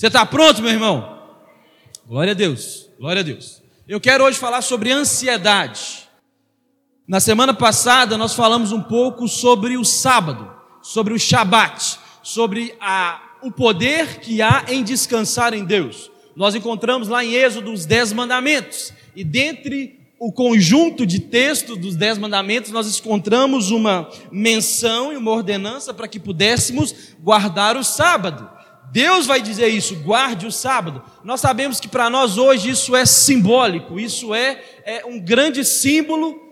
Você está pronto, meu irmão? Glória a Deus, glória a Deus. Eu quero hoje falar sobre ansiedade. Na semana passada nós falamos um pouco sobre o sábado, sobre o Shabat, sobre a, o poder que há em descansar em Deus. Nós encontramos lá em Êxodo os dez mandamentos, e dentre o conjunto de texto dos Dez Mandamentos, nós encontramos uma menção e uma ordenança para que pudéssemos guardar o sábado. Deus vai dizer isso, guarde o sábado. Nós sabemos que para nós hoje isso é simbólico, isso é, é um grande símbolo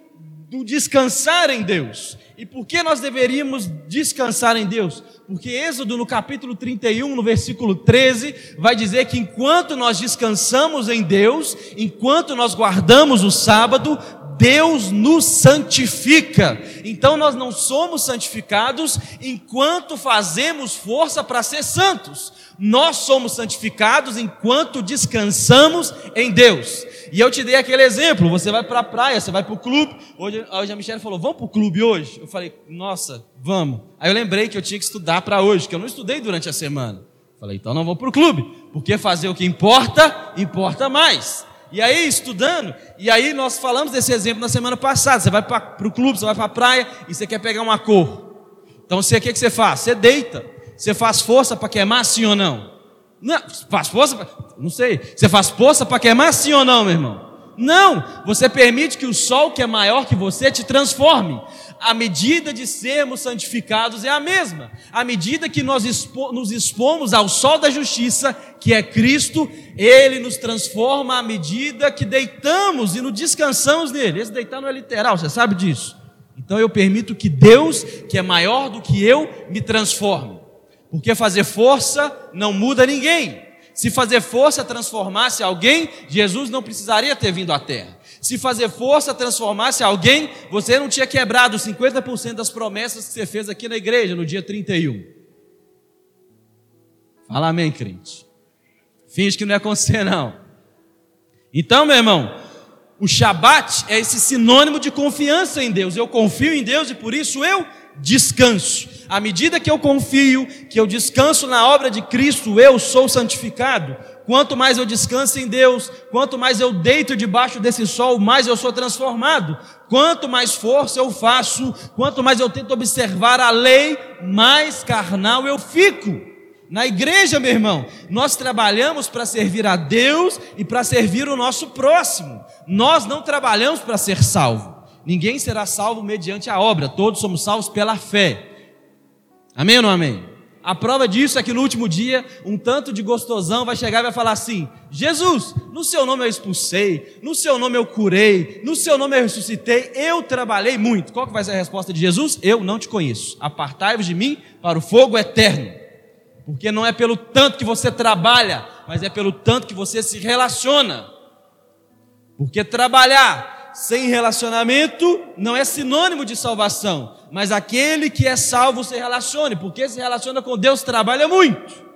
do descansar em Deus. E por que nós deveríamos descansar em Deus? Porque Êxodo, no capítulo 31, no versículo 13, vai dizer que enquanto nós descansamos em Deus, enquanto nós guardamos o sábado, Deus nos santifica. Então nós não somos santificados enquanto fazemos força para ser santos. Nós somos santificados enquanto descansamos em Deus. E eu te dei aquele exemplo: você vai para a praia, você vai para o clube. Hoje, hoje a Michelle falou: Vamos para o clube hoje? Eu falei: Nossa, vamos. Aí eu lembrei que eu tinha que estudar para hoje, que eu não estudei durante a semana. Falei: Então não vou para o clube, porque fazer o que importa, importa mais. E aí, estudando, e aí nós falamos desse exemplo na semana passada. Você vai para o clube, você vai para a praia e você quer pegar uma cor. Então, você, o que, que você faz? Você deita. Você faz força para queimar sim ou não? Não, faz força? Pra, não sei. Você faz força para queimar sim ou não, meu irmão? Não, você permite que o sol que é maior que você te transforme. A medida de sermos santificados é a mesma. A medida que nós expo nos expomos ao sol da justiça, que é Cristo, ele nos transforma à medida que deitamos e nos descansamos nele. Esse deitar não é literal, você sabe disso. Então eu permito que Deus, que é maior do que eu, me transforme. Porque fazer força não muda ninguém. Se fazer força transformasse alguém, Jesus não precisaria ter vindo à terra. Se fazer força transformasse alguém, você não tinha quebrado 50% das promessas que você fez aqui na igreja no dia 31. Fala amém, crente. Finge que não ia acontecer, não. Então, meu irmão, o Shabat é esse sinônimo de confiança em Deus. Eu confio em Deus e por isso eu descanso. À medida que eu confio, que eu descanso na obra de Cristo, eu sou santificado. Quanto mais eu descanso em Deus, quanto mais eu deito debaixo desse sol, mais eu sou transformado. Quanto mais força eu faço, quanto mais eu tento observar a lei, mais carnal eu fico. Na igreja, meu irmão, nós trabalhamos para servir a Deus e para servir o nosso próximo. Nós não trabalhamos para ser salvo. Ninguém será salvo mediante a obra, todos somos salvos pela fé. Amém ou não amém? A prova disso é que no último dia, um tanto de gostosão vai chegar e vai falar assim: Jesus, no seu nome eu expulsei, no seu nome eu curei, no seu nome eu ressuscitei, eu trabalhei muito. Qual que vai ser a resposta de Jesus? Eu não te conheço. Apartai-vos de mim para o fogo eterno. Porque não é pelo tanto que você trabalha, mas é pelo tanto que você se relaciona. Porque trabalhar sem relacionamento não é sinônimo de salvação, mas aquele que é salvo se relacione, porque se relaciona com Deus trabalha muito.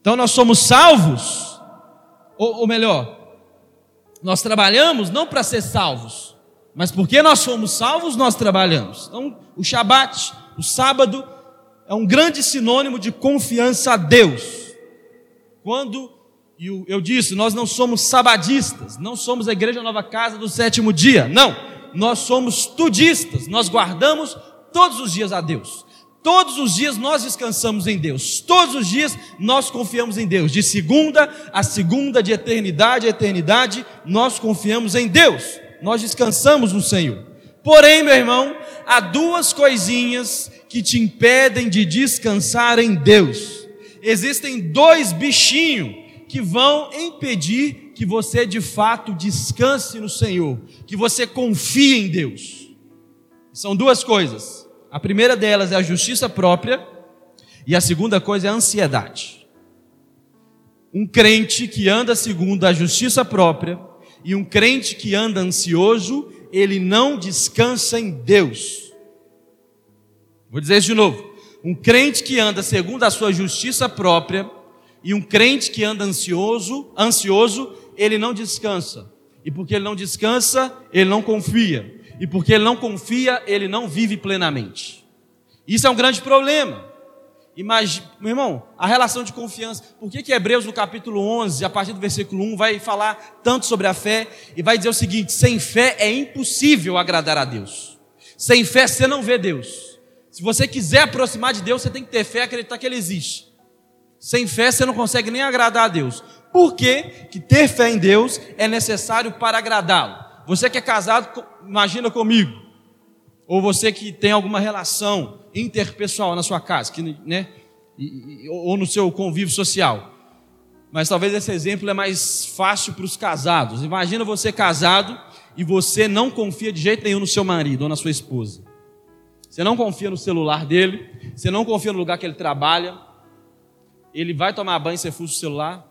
Então nós somos salvos, ou, ou melhor, nós trabalhamos não para ser salvos, mas porque nós somos salvos, nós trabalhamos. Então, o Shabat, o sábado, é um grande sinônimo de confiança a Deus. Quando e eu disse, nós não somos sabadistas, não somos a igreja Nova Casa do sétimo dia, não. Nós somos tudistas, nós guardamos todos os dias a Deus. Todos os dias nós descansamos em Deus. Todos os dias nós confiamos em Deus. De segunda a segunda, de eternidade a eternidade, nós confiamos em Deus. Nós descansamos no Senhor. Porém, meu irmão, há duas coisinhas que te impedem de descansar em Deus. Existem dois bichinhos que vão impedir que você de fato descanse no Senhor, que você confie em Deus. São duas coisas. A primeira delas é a justiça própria e a segunda coisa é a ansiedade. Um crente que anda segundo a justiça própria e um crente que anda ansioso, ele não descansa em Deus. Vou dizer isso de novo. Um crente que anda segundo a sua justiça própria e um crente que anda ansioso, ansioso, ele não descansa. E porque ele não descansa, ele não confia. E porque ele não confia, ele não vive plenamente. Isso é um grande problema. Imagina, meu irmão, a relação de confiança. Por que, que Hebreus, no capítulo 11, a partir do versículo 1, vai falar tanto sobre a fé e vai dizer o seguinte: sem fé é impossível agradar a Deus. Sem fé você não vê Deus. Se você quiser aproximar de Deus, você tem que ter fé e acreditar que Ele existe. Sem fé você não consegue nem agradar a Deus. Por que, que ter fé em Deus é necessário para agradá-lo? Você que é casado, imagina comigo. Ou você que tem alguma relação interpessoal na sua casa, que, né, ou no seu convívio social. Mas talvez esse exemplo é mais fácil para os casados. Imagina você casado e você não confia de jeito nenhum no seu marido ou na sua esposa. Você não confia no celular dele, você não confia no lugar que ele trabalha. Ele vai tomar banho e você fuja o celular.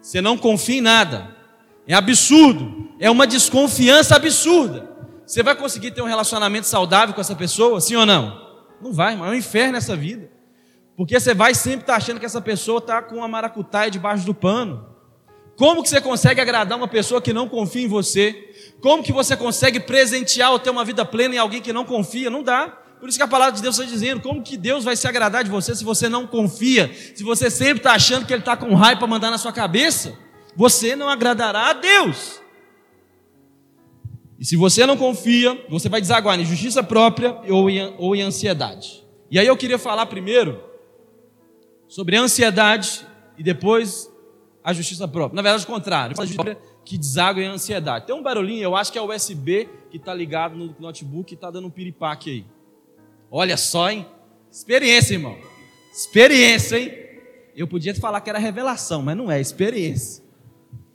Você não confia em nada. É absurdo. É uma desconfiança absurda. Você vai conseguir ter um relacionamento saudável com essa pessoa? Sim ou não? Não vai, mas é um inferno essa vida. Porque você vai sempre estar achando que essa pessoa está com uma maracutaia debaixo do pano. Como que você consegue agradar uma pessoa que não confia em você? Como que você consegue presentear ou ter uma vida plena em alguém que não confia? Não dá. Por isso que a palavra de Deus está dizendo: como que Deus vai se agradar de você se você não confia? Se você sempre está achando que Ele está com raiva para mandar na sua cabeça? Você não agradará a Deus. E se você não confia, você vai desaguar em justiça própria ou em, ou em ansiedade. E aí eu queria falar primeiro sobre a ansiedade e depois a justiça própria. Na verdade, o contrário. A justiça própria que deságua em ansiedade. Tem um barulhinho, eu acho que é o USB que está ligado no notebook e está dando um piripaque aí. Olha só, hein? Experiência, irmão. Experiência, hein? Eu podia te falar que era revelação, mas não é, experiência.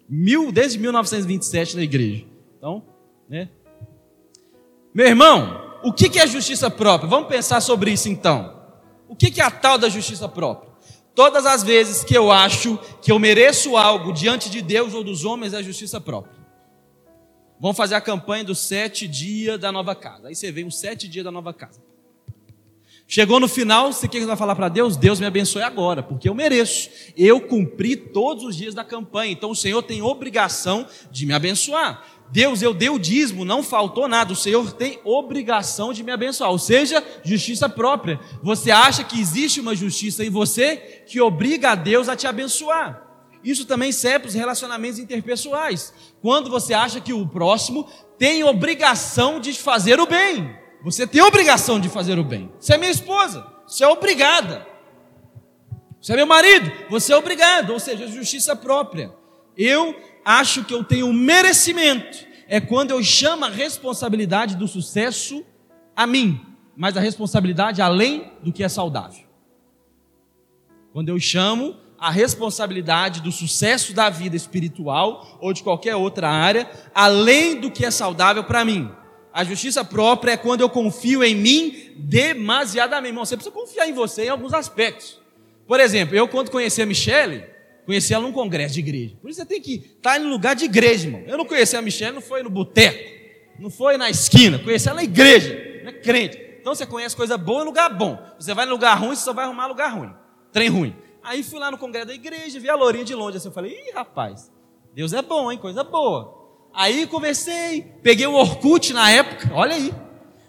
Mil, desde 1927 na igreja. Então, né? Meu irmão, o que é justiça própria? Vamos pensar sobre isso então. O que é a tal da justiça própria? Todas as vezes que eu acho que eu mereço algo diante de Deus ou dos homens é justiça própria. Vamos fazer a campanha dos sete dias da nova casa. Aí você vem os sete dias da nova casa. Chegou no final, você quer vai falar para Deus? Deus me abençoe agora, porque eu mereço. Eu cumpri todos os dias da campanha, então o Senhor tem obrigação de me abençoar. Deus, eu dei o dízimo, não faltou nada. O Senhor tem obrigação de me abençoar, ou seja, justiça própria. Você acha que existe uma justiça em você que obriga a Deus a te abençoar. Isso também serve para os relacionamentos interpessoais. Quando você acha que o próximo tem obrigação de fazer o bem. Você tem obrigação de fazer o bem. Você é minha esposa, você é obrigada. Você é meu marido, você é obrigado, ou seja, justiça própria. Eu acho que eu tenho merecimento é quando eu chamo a responsabilidade do sucesso a mim, mas a responsabilidade além do que é saudável. Quando eu chamo a responsabilidade do sucesso da vida espiritual ou de qualquer outra área, além do que é saudável para mim. A justiça própria é quando eu confio em mim demasiadamente. Irmão, você precisa confiar em você em alguns aspectos. Por exemplo, eu quando conheci a Michelle, Conheci ela num congresso de igreja. Por isso você tem que estar em lugar de igreja, irmão. Eu não conheci a Michelle, não foi no boteco, não foi na esquina, conheci ela na igreja, não é crente. Então você conhece coisa boa em lugar bom. Você vai no lugar ruim, você só vai arrumar lugar ruim. Trem ruim. Aí fui lá no congresso da igreja, vi a lourinha de longe. Assim, eu falei, ih, rapaz, Deus é bom, hein? Coisa boa. Aí conversei, peguei o Orkut na época, olha aí.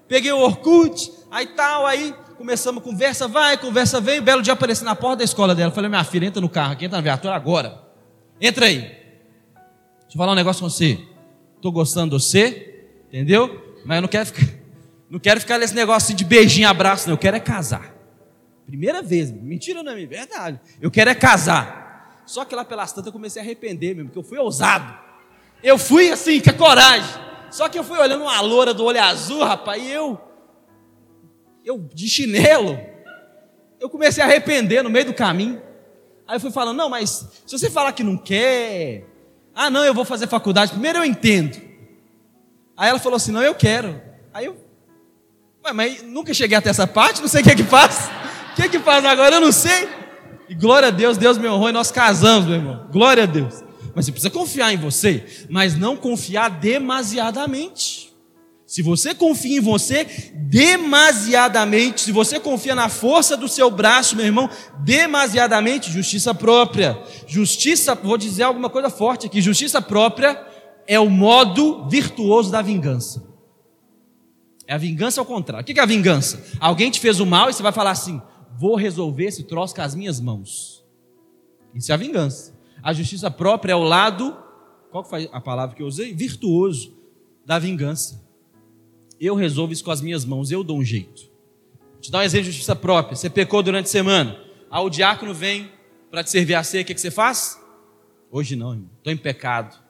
Peguei o Orkut, aí tal, aí começamos conversa, vai, conversa vem. Um belo dia apareci na porta da escola dela. Falei, minha filha, entra no carro aqui, entra na viatura agora. Entra aí. Deixa eu falar um negócio com você. Estou gostando de você, entendeu? Mas eu não quero ficar, não quero ficar nesse negócio assim de beijinho, abraço, não. Eu quero é casar. Primeira vez, mentira não é verdade. Eu quero é casar. Só que lá pelas tantas eu comecei a arrepender mesmo, porque eu fui ousado. Eu fui assim, com a coragem. Só que eu fui olhando uma loura do olho azul, rapaz, e eu eu de chinelo, eu comecei a arrepender no meio do caminho. Aí eu fui falando, não, mas se você falar que não quer, ah, não, eu vou fazer faculdade, primeiro eu entendo. Aí ela falou assim, não, eu quero. Aí eu, mas nunca cheguei até essa parte, não sei o que é que faz. O que é que faz agora? Eu não sei. E glória a Deus, Deus me honrou e nós casamos, meu irmão. Glória a Deus. Mas você precisa confiar em você, mas não confiar demasiadamente. Se você confia em você demasiadamente, se você confia na força do seu braço, meu irmão, demasiadamente, justiça própria. Justiça, vou dizer alguma coisa forte aqui: justiça própria é o modo virtuoso da vingança. É a vingança ao contrário. O que é a vingança? Alguém te fez o mal e você vai falar assim: vou resolver esse troço com as minhas mãos. Isso é a vingança. A justiça própria é o lado, qual foi a palavra que eu usei? Virtuoso da vingança. Eu resolvo isso com as minhas mãos, eu dou um jeito. Vou te dar um exemplo de justiça própria. Você pecou durante a semana. Aí o diácono vem para te servir a ceia, o que, que você faz? Hoje não, irmão. Estou em pecado.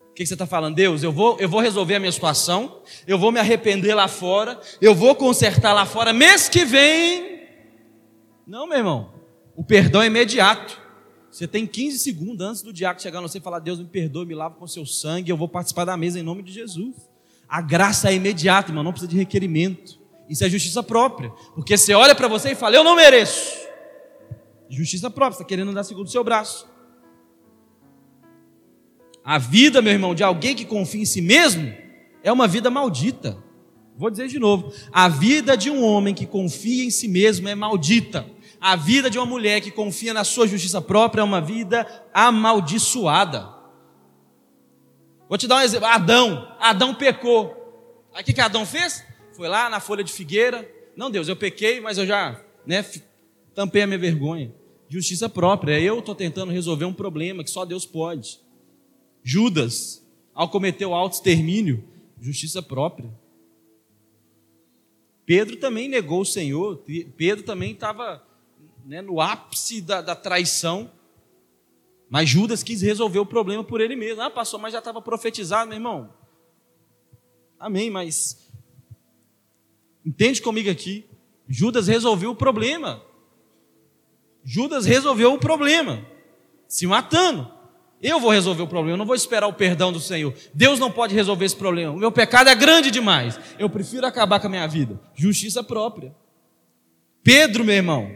O que, que você está falando? Deus, eu vou, eu vou resolver a minha situação, eu vou me arrepender lá fora, eu vou consertar lá fora, mês que vem. Não, meu irmão. O perdão é imediato. Você tem 15 segundos antes do diácono chegar você e falar: Deus me perdoe, me lava com seu sangue, eu vou participar da mesa em nome de Jesus. A graça é imediata, irmão, não precisa de requerimento. Isso é justiça própria. Porque você olha para você e fala: Eu não mereço. Justiça própria, está querendo andar segundo o seu braço. A vida, meu irmão, de alguém que confia em si mesmo é uma vida maldita. Vou dizer de novo: a vida de um homem que confia em si mesmo é maldita. A vida de uma mulher que confia na sua justiça própria é uma vida amaldiçoada. Vou te dar um exemplo: Adão, Adão pecou. Aí o que, que Adão fez? Foi lá na folha de figueira. Não, Deus, eu pequei, mas eu já né, tampei a minha vergonha. Justiça própria. Eu estou tentando resolver um problema que só Deus pode. Judas, ao cometer o auto-extermínio, justiça própria. Pedro também negou o Senhor, Pedro também estava né, no ápice da, da, traição, mas Judas quis resolver o problema por ele mesmo. Ah, passou, mas já estava profetizado, meu irmão. Amém, mas entende comigo aqui. Judas resolveu o problema. Judas resolveu o problema, se matando. Eu vou resolver o problema, eu não vou esperar o perdão do Senhor. Deus não pode resolver esse problema. O meu pecado é grande demais. Eu prefiro acabar com a minha vida. Justiça própria. Pedro, meu irmão,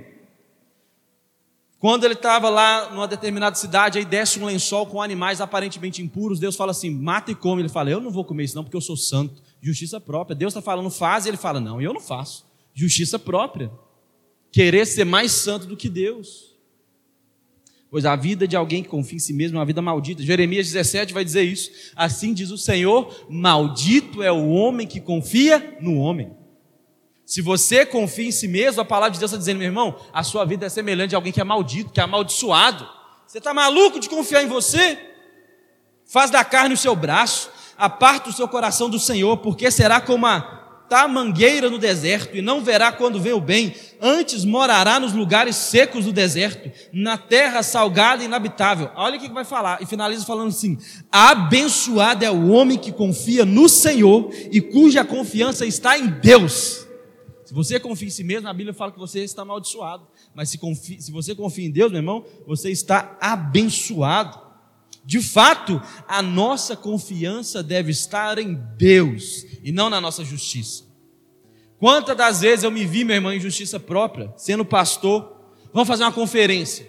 quando ele estava lá numa determinada cidade, aí desce um lençol com animais aparentemente impuros, Deus fala assim: mata e come. Ele fala: eu não vou comer isso não, porque eu sou santo. Justiça própria. Deus está falando, faz, e ele fala: não, eu não faço. Justiça própria. Querer ser mais santo do que Deus. Pois a vida de alguém que confia em si mesmo é uma vida maldita. Jeremias 17 vai dizer isso. Assim diz o Senhor: Maldito é o homem que confia no homem. Se você confia em si mesmo, a palavra de Deus está dizendo, meu irmão, a sua vida é semelhante a alguém que é maldito, que é amaldiçoado. Você está maluco de confiar em você? Faz da carne o seu braço, aparta o seu coração do Senhor, porque será como a plantar mangueira no deserto e não verá quando vem o bem, antes morará nos lugares secos do deserto, na terra salgada e inabitável. Olha o que vai falar, e finaliza falando assim: abençoado é o homem que confia no Senhor e cuja confiança está em Deus. Se você confia em si mesmo, a Bíblia fala que você está amaldiçoado. Mas se, confia, se você confia em Deus, meu irmão, você está abençoado. De fato, a nossa confiança deve estar em Deus e não na nossa justiça. Quantas das vezes eu me vi, meu irmão, em justiça própria, sendo pastor, vamos fazer uma conferência.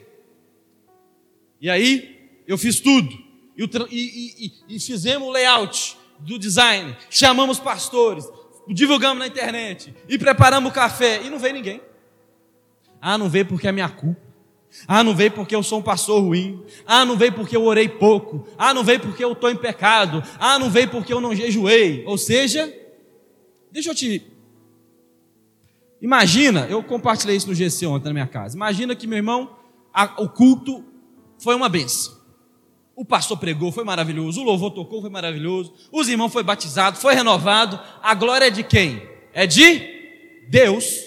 E aí, eu fiz tudo. E, e, e, e fizemos o layout do design, chamamos pastores, divulgamos na internet, e preparamos o café, e não veio ninguém. Ah, não veio porque é minha culpa. Ah, não veio porque eu sou um pastor ruim. Ah, não veio porque eu orei pouco. Ah, não veio porque eu estou em pecado. Ah, não veio porque eu não jejuei. Ou seja, deixa eu te. Imagina, eu compartilhei isso no GC ontem na minha casa. Imagina que, meu irmão, a, o culto foi uma benção. O pastor pregou, foi maravilhoso. O louvor tocou, foi maravilhoso. Os irmãos foi batizado, foi renovado. A glória é de quem? É de Deus.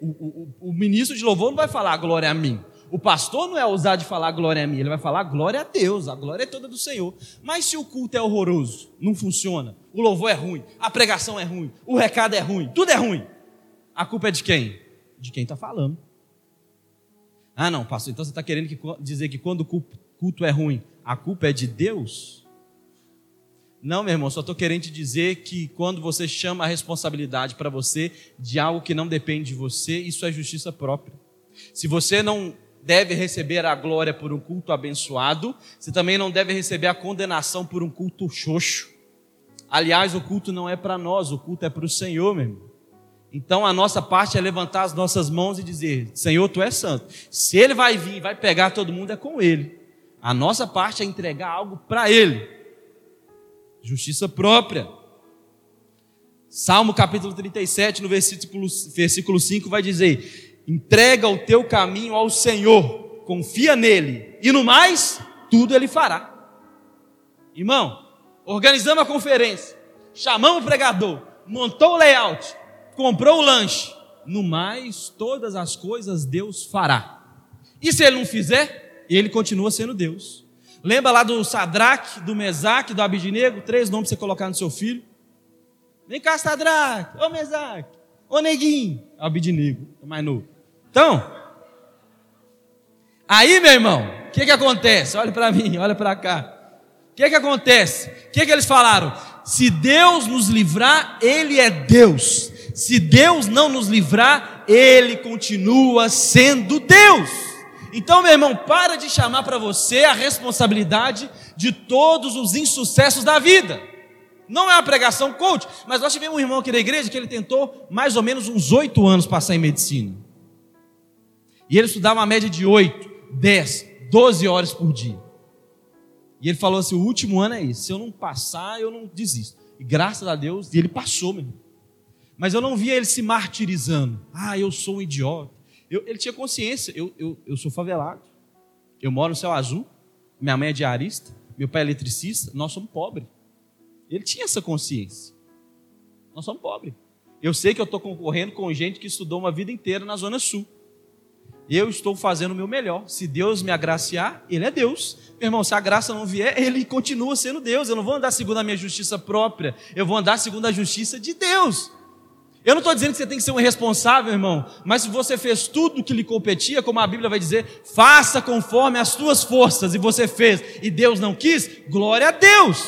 O, o, o ministro de louvor não vai falar a glória é a mim. O pastor não é ousado de falar glória a mim, ele vai falar glória a Deus, a glória é toda do Senhor. Mas se o culto é horroroso, não funciona, o louvor é ruim, a pregação é ruim, o recado é ruim, tudo é ruim, a culpa é de quem? De quem está falando. Ah, não, pastor, então você está querendo que, dizer que quando o culto é ruim, a culpa é de Deus? Não, meu irmão, só estou querendo te dizer que quando você chama a responsabilidade para você de algo que não depende de você, isso é justiça própria. Se você não deve receber a glória por um culto abençoado, você também não deve receber a condenação por um culto xoxo. Aliás, o culto não é para nós, o culto é para o Senhor, meu irmão. Então a nossa parte é levantar as nossas mãos e dizer: Senhor, tu és santo. Se ele vai vir, vai pegar todo mundo, é com ele. A nossa parte é entregar algo para ele. Justiça própria. Salmo capítulo 37, no versículo, versículo 5, vai dizer: Entrega o teu caminho ao Senhor, confia nele, e no mais, tudo ele fará. Irmão, organizamos a conferência, chamamos o pregador, montou o layout, comprou o lanche, no mais, todas as coisas Deus fará. E se ele não fizer, ele continua sendo Deus. Lembra lá do Sadraque, do Mesaque, do Abidinego? Três nomes para você colocar no seu filho. Vem cá, Sadraque, ô Mesaque, ô Neguinho, Abidinego, é mais novo. Então, aí, meu irmão, o que, que acontece? Olha para mim, olha para cá. O que, que acontece? O que, que eles falaram? Se Deus nos livrar, Ele é Deus. Se Deus não nos livrar, Ele continua sendo Deus. Então, meu irmão, para de chamar para você a responsabilidade de todos os insucessos da vida. Não é uma pregação coach, mas nós tivemos um irmão aqui da igreja que ele tentou mais ou menos uns oito anos passar em medicina. E ele estudava uma média de oito, dez, doze horas por dia. E ele falou assim: o último ano é esse. Se eu não passar, eu não desisto. E graças a Deus, ele passou, meu irmão. Mas eu não via ele se martirizando. Ah, eu sou um idiota. Eu, ele tinha consciência. Eu, eu, eu sou favelado. Eu moro no céu azul. Minha mãe é diarista. Meu pai é eletricista. Nós somos pobres. Ele tinha essa consciência. Nós somos pobres. Eu sei que eu estou concorrendo com gente que estudou uma vida inteira na Zona Sul. Eu estou fazendo o meu melhor. Se Deus me agraciar, Ele é Deus. Meu irmão, se a graça não vier, Ele continua sendo Deus. Eu não vou andar segundo a minha justiça própria. Eu vou andar segundo a justiça de Deus. Eu não estou dizendo que você tem que ser um irresponsável, irmão, mas se você fez tudo o que lhe competia, como a Bíblia vai dizer, faça conforme as tuas forças, e você fez, e Deus não quis, glória a Deus.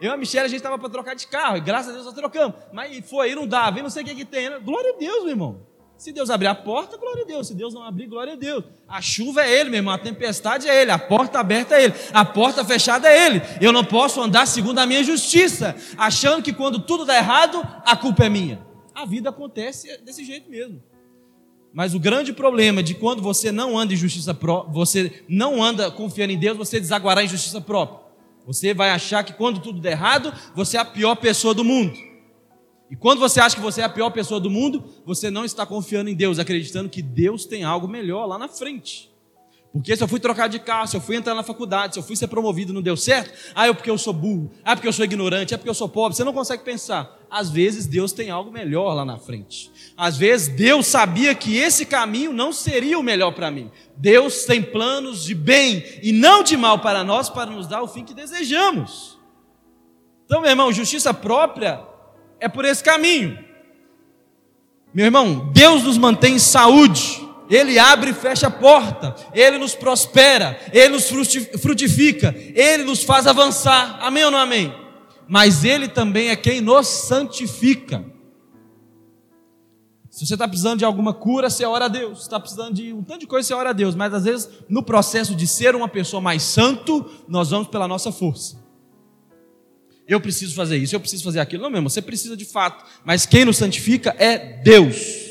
Eu e a Michelle, a gente estava para trocar de carro, e graças a Deus nós trocamos, mas foi, aí não dava, e não sei o que, que tem, né? glória a Deus, meu irmão. Se Deus abrir a porta, glória a Deus. Se Deus não abrir, glória a Deus. A chuva é Ele, meu irmão. A tempestade é Ele. A porta aberta é Ele. A porta fechada é Ele. Eu não posso andar segundo a minha justiça, achando que quando tudo dá errado, a culpa é minha a vida acontece desse jeito mesmo. Mas o grande problema de quando você não anda em justiça própria, você não anda confiando em Deus, você desaguará em justiça própria. Você vai achar que quando tudo der errado, você é a pior pessoa do mundo. E quando você acha que você é a pior pessoa do mundo, você não está confiando em Deus, acreditando que Deus tem algo melhor lá na frente. Porque se eu fui trocar de carro, se eu fui entrar na faculdade, se eu fui ser promovido não deu certo, ah, é porque eu sou burro, ah, é porque eu sou ignorante, é porque eu sou pobre, você não consegue pensar. Às vezes Deus tem algo melhor lá na frente. Às vezes Deus sabia que esse caminho não seria o melhor para mim. Deus tem planos de bem e não de mal para nós, para nos dar o fim que desejamos. Então, meu irmão, justiça própria é por esse caminho. Meu irmão, Deus nos mantém em saúde. Ele abre e fecha a porta, Ele nos prospera, Ele nos frutifica, Ele nos faz avançar. Amém ou não amém? Mas Ele também é quem nos santifica. Se você está precisando de alguma cura, você ora a Deus. Está precisando de um tanto de coisa, você ora a Deus. Mas às vezes, no processo de ser uma pessoa mais santo, nós vamos pela nossa força. Eu preciso fazer isso, eu preciso fazer aquilo. Não mesmo, você precisa de fato. Mas quem nos santifica é Deus.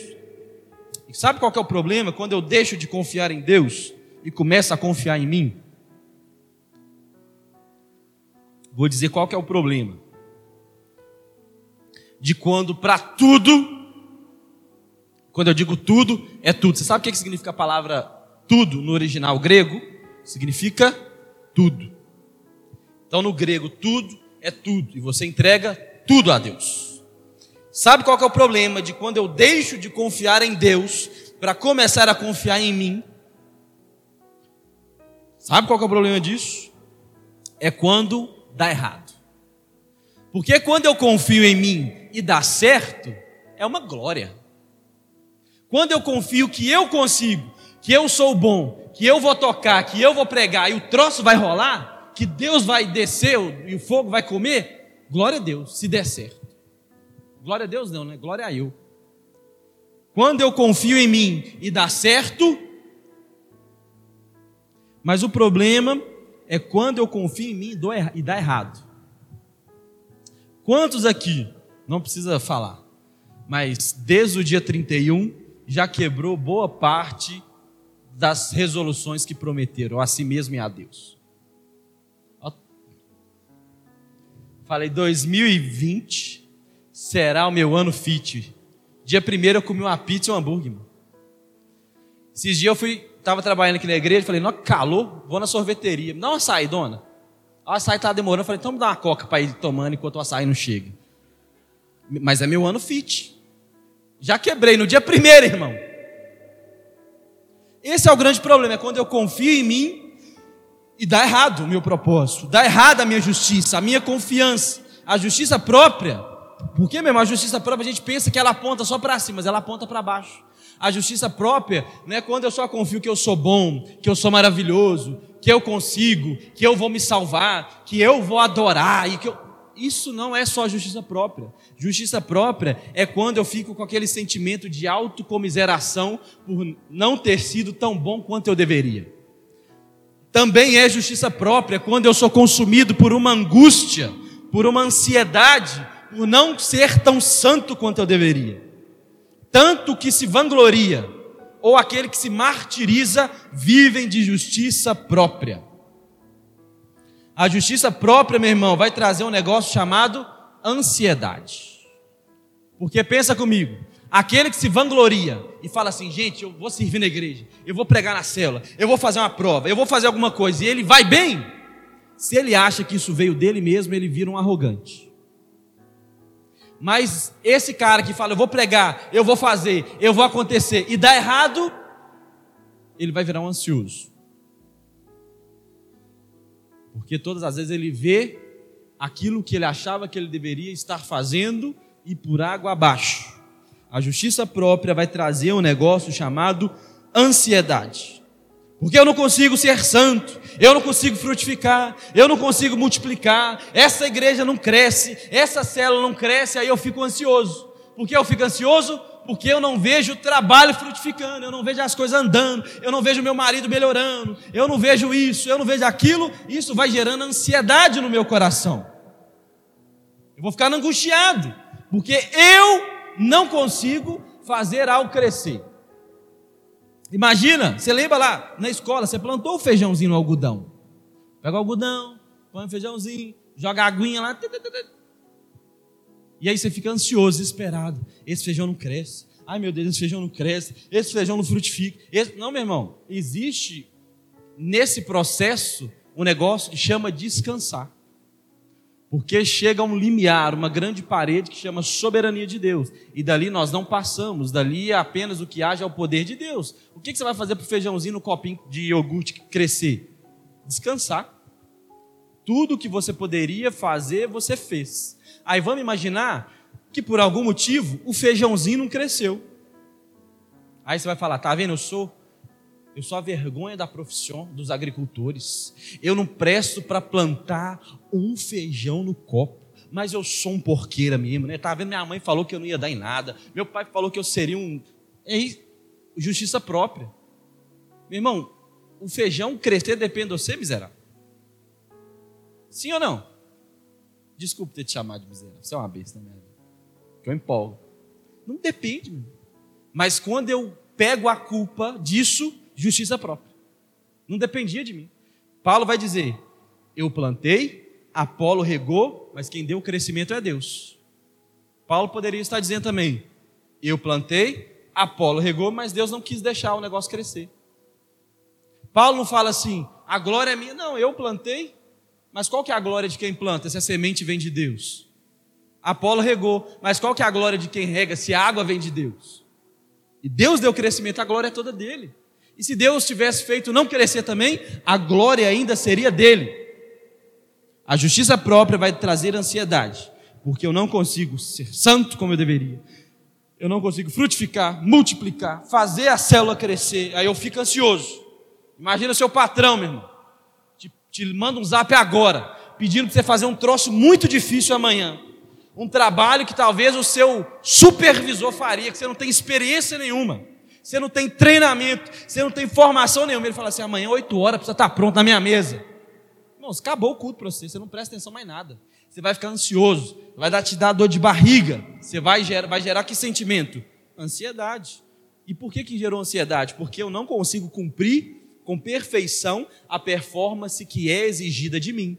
E sabe qual é o problema? Quando eu deixo de confiar em Deus e começo a confiar em mim. Vou dizer qual é o problema. De quando para tudo, quando eu digo tudo, é tudo. Você sabe o que significa a palavra tudo no original grego? Significa tudo. Então no grego tudo é tudo. E você entrega tudo a Deus. Sabe qual é o problema de quando eu deixo de confiar em Deus para começar a confiar em mim? Sabe qual é o problema disso? É quando dá errado. Porque quando eu confio em mim e dá certo, é uma glória. Quando eu confio que eu consigo, que eu sou bom, que eu vou tocar, que eu vou pregar e o troço vai rolar, que Deus vai descer e o fogo vai comer, glória a Deus, se der certo. Glória a Deus não, né? Glória a eu. Quando eu confio em mim e dá certo, mas o problema é quando eu confio em mim e dá errado. Quantos aqui, não precisa falar, mas desde o dia 31 já quebrou boa parte das resoluções que prometeram a si mesmo e a Deus? Falei 2020 será o meu ano fit. Dia primeiro eu comi uma pizza e um hambúrguer. Mano. Esses dias eu fui, estava trabalhando aqui na igreja, falei, não, calor, vou na sorveteria. Me dá uma açaí, dona. O açaí estava demorando, eu falei, então me dá uma coca para ir tomando enquanto o açaí não chega. Mas é meu ano fit. Já quebrei no dia primeiro, irmão. Esse é o grande problema, é quando eu confio em mim e dá errado o meu propósito, dá errado a minha justiça, a minha confiança, a justiça própria. Porque mesmo a justiça própria a gente pensa que ela aponta só para cima, mas ela aponta para baixo. A justiça própria não é quando eu só confio que eu sou bom, que eu sou maravilhoso, que eu consigo, que eu vou me salvar, que eu vou adorar e que eu... Isso não é só justiça própria. Justiça própria é quando eu fico com aquele sentimento de autocomiseração por não ter sido tão bom quanto eu deveria. Também é justiça própria quando eu sou consumido por uma angústia, por uma ansiedade, por não ser tão santo quanto eu deveria tanto que se vangloria, ou aquele que se martiriza, vivem de justiça própria. A justiça própria, meu irmão, vai trazer um negócio chamado ansiedade. Porque pensa comigo, aquele que se vangloria e fala assim, gente, eu vou servir na igreja, eu vou pregar na cela, eu vou fazer uma prova, eu vou fazer alguma coisa, e ele vai bem, se ele acha que isso veio dele mesmo, ele vira um arrogante. Mas esse cara que fala, eu vou pregar, eu vou fazer, eu vou acontecer, e dá errado, ele vai virar um ansioso. Porque todas as vezes ele vê aquilo que ele achava que ele deveria estar fazendo e por água abaixo. A justiça própria vai trazer um negócio chamado ansiedade. Porque eu não consigo ser santo, eu não consigo frutificar, eu não consigo multiplicar, essa igreja não cresce, essa célula não cresce, aí eu fico ansioso. Por que eu fico ansioso? Porque eu não vejo o trabalho frutificando, eu não vejo as coisas andando, eu não vejo meu marido melhorando, eu não vejo isso, eu não vejo aquilo, isso vai gerando ansiedade no meu coração. Eu vou ficar angustiado, porque eu não consigo fazer algo crescer. Imagina, você lembra lá na escola, você plantou o feijãozinho no algodão. Pega o algodão, põe o feijãozinho, joga a aguinha lá. E aí você fica ansioso, desesperado. Esse feijão não cresce. Ai meu Deus, esse feijão não cresce. Esse feijão não frutifica. Esse... Não, meu irmão. Existe nesse processo um negócio que chama descansar. Porque chega um limiar, uma grande parede que chama soberania de Deus. E dali nós não passamos, dali é apenas o que haja é o poder de Deus. O que você vai fazer para o feijãozinho no copinho de iogurte crescer? Descansar. Tudo que você poderia fazer, você fez. Aí vamos imaginar que por algum motivo o feijãozinho não cresceu. Aí você vai falar, tá vendo? Eu sou eu sou a vergonha da profissão dos agricultores. Eu não presto para plantar um feijão no copo. Mas eu sou um porqueira mesmo, né? Tá vendo? Minha mãe falou que eu não ia dar em nada. Meu pai falou que eu seria um. É justiça própria. Meu irmão, o feijão crescer depende de você, miserável. Sim ou não? Desculpe ter te chamado de miserável. Você é uma besta, né? Que eu empolgo. Não depende, meu. Mas quando eu pego a culpa disso, justiça própria. Não dependia de mim. Paulo vai dizer: Eu plantei, Apolo regou, mas quem deu o crescimento é Deus. Paulo poderia estar dizendo também: Eu plantei, Apolo regou, mas Deus não quis deixar o negócio crescer. Paulo não fala assim: A glória é minha. Não, eu plantei, mas qual que é a glória de quem planta se a semente vem de Deus? Apolo regou, mas qual que é a glória de quem rega se a água vem de Deus? E Deus deu crescimento, a glória é toda dele. E se Deus tivesse feito não crescer também, a glória ainda seria dele. A justiça própria vai trazer ansiedade, porque eu não consigo ser santo como eu deveria. Eu não consigo frutificar, multiplicar, fazer a célula crescer. Aí eu fico ansioso. Imagina seu patrão, meu irmão. Te, te manda um zap agora, pedindo para você fazer um troço muito difícil amanhã. Um trabalho que talvez o seu supervisor faria, que você não tem experiência nenhuma você não tem treinamento, você não tem formação nenhuma. Ele fala assim: amanhã, 8 horas, precisa estar pronto na minha mesa. Irmãos, acabou o culto para você, você não presta atenção mais nada. Você vai ficar ansioso, vai dar, te dar dor de barriga. Você vai gerar, vai gerar que sentimento? Ansiedade. E por que, que gerou ansiedade? Porque eu não consigo cumprir com perfeição a performance que é exigida de mim.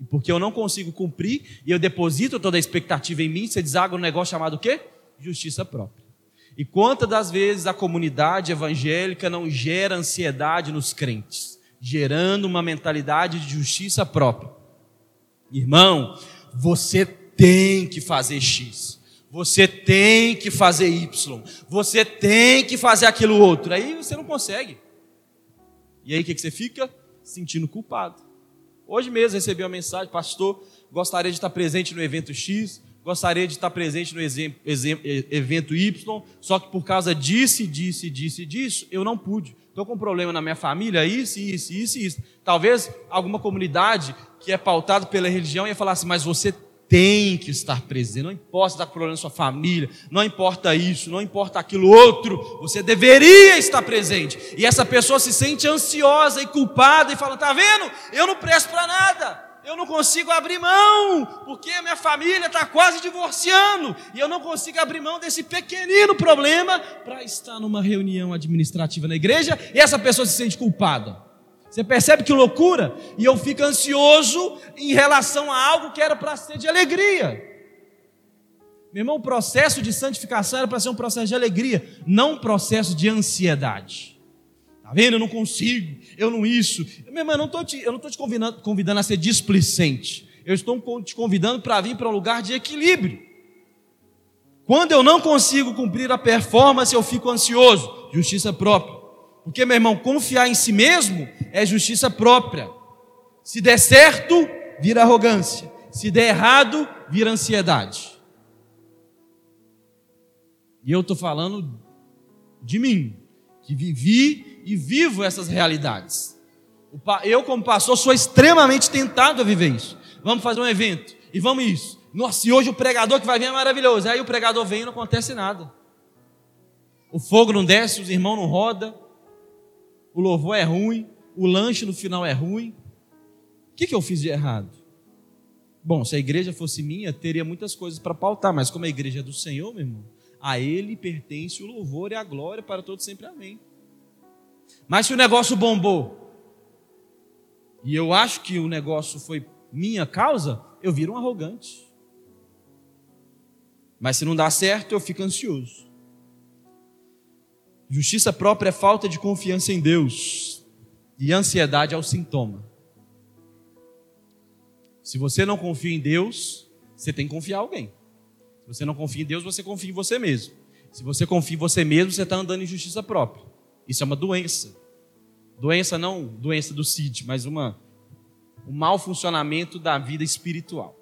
E porque eu não consigo cumprir e eu deposito toda a expectativa em mim, você deságua um negócio chamado o quê? Justiça própria. E quantas das vezes a comunidade evangélica não gera ansiedade nos crentes, gerando uma mentalidade de justiça própria? Irmão, você tem que fazer X. Você tem que fazer Y. Você tem que fazer aquilo outro. Aí você não consegue. E aí o que, que você fica? Sentindo culpado. Hoje mesmo recebi uma mensagem, pastor, gostaria de estar presente no evento X, gostaria de estar presente no evento Y, só que por causa disso, disso, disso disso, eu não pude. Estou com um problema na minha família, isso, isso, isso, isso. Talvez alguma comunidade que é pautada pela religião ia falar assim, mas você tem que estar presente, não importa estar com problema na sua família, não importa isso, não importa aquilo outro, você deveria estar presente. E essa pessoa se sente ansiosa e culpada e fala: tá vendo? Eu não presto para nada. Eu não consigo abrir mão, porque a minha família está quase divorciando, e eu não consigo abrir mão desse pequenino problema para estar numa reunião administrativa na igreja, e essa pessoa se sente culpada. Você percebe que loucura? E eu fico ansioso em relação a algo que era para ser de alegria. Meu irmão, o processo de santificação era para ser um processo de alegria, não um processo de ansiedade. Tá vendo? Eu não consigo, eu não isso. Meu irmão, eu não estou te, estou te convidando, convidando a ser displicente. Eu estou te convidando para vir para um lugar de equilíbrio. Quando eu não consigo cumprir a performance, eu fico ansioso. Justiça própria. Porque, meu irmão, confiar em si mesmo é justiça própria. Se der certo, vira arrogância. Se der errado, vira ansiedade. E eu estou falando de mim, que vivi e vivo essas realidades. Eu, como pastor, sou extremamente tentado a viver isso. Vamos fazer um evento e vamos isso. Nossa, e hoje o pregador que vai vir é maravilhoso. Aí o pregador vem e não acontece nada. O fogo não desce, os irmãos não rodam o louvor é ruim, o lanche no final é ruim. O que, que eu fiz de errado? Bom, se a igreja fosse minha, teria muitas coisas para pautar, mas como a igreja é do Senhor, meu irmão, a Ele pertence o louvor e a glória para todos sempre. Amém. Mas se o negócio bombou, e eu acho que o negócio foi minha causa, eu viro um arrogante. Mas se não dá certo, eu fico ansioso. Justiça própria é falta de confiança em Deus. E ansiedade é o sintoma. Se você não confia em Deus, você tem que confiar em alguém. Se você não confia em Deus, você confia em você mesmo. Se você confia em você mesmo, você está andando em justiça própria. Isso é uma doença. Doença não doença do CID, mas uma, um mau funcionamento da vida espiritual.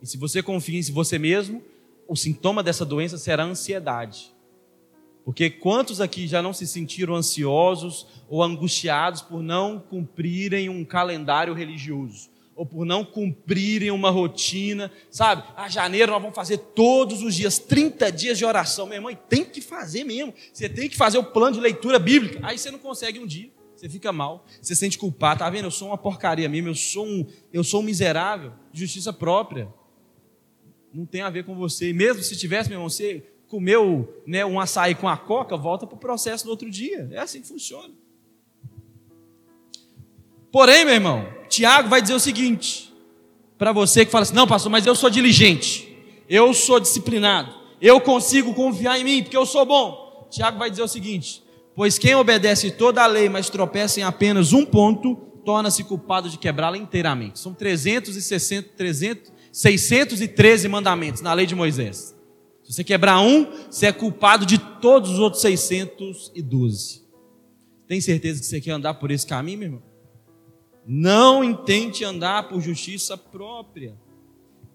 E se você confia em você mesmo, o sintoma dessa doença será ansiedade. Porque quantos aqui já não se sentiram ansiosos ou angustiados por não cumprirem um calendário religioso? Ou por não cumprirem uma rotina, sabe? A ah, janeiro nós vamos fazer todos os dias, 30 dias de oração. Minha mãe, tem que fazer mesmo. Você tem que fazer o plano de leitura bíblica. Aí você não consegue um dia. Você fica mal, você sente culpado, tá vendo? Eu sou uma porcaria mesmo, eu sou um, eu sou um miserável, justiça própria. Não tem a ver com você. E mesmo se tivesse, meu irmão, você comeu né, um açaí com a coca, volta para o processo do outro dia. É assim que funciona. Porém, meu irmão, Tiago vai dizer o seguinte: para você que fala assim, não, pastor, mas eu sou diligente, eu sou disciplinado, eu consigo confiar em mim, porque eu sou bom. Tiago vai dizer o seguinte: pois quem obedece toda a lei, mas tropeça em apenas um ponto, torna-se culpado de quebrá-la inteiramente. São 360, 300, 613 mandamentos na lei de Moisés. Se você quebrar um, você é culpado de todos os outros 612. Tem certeza que você quer andar por esse caminho, meu irmão? Não intente andar por justiça própria.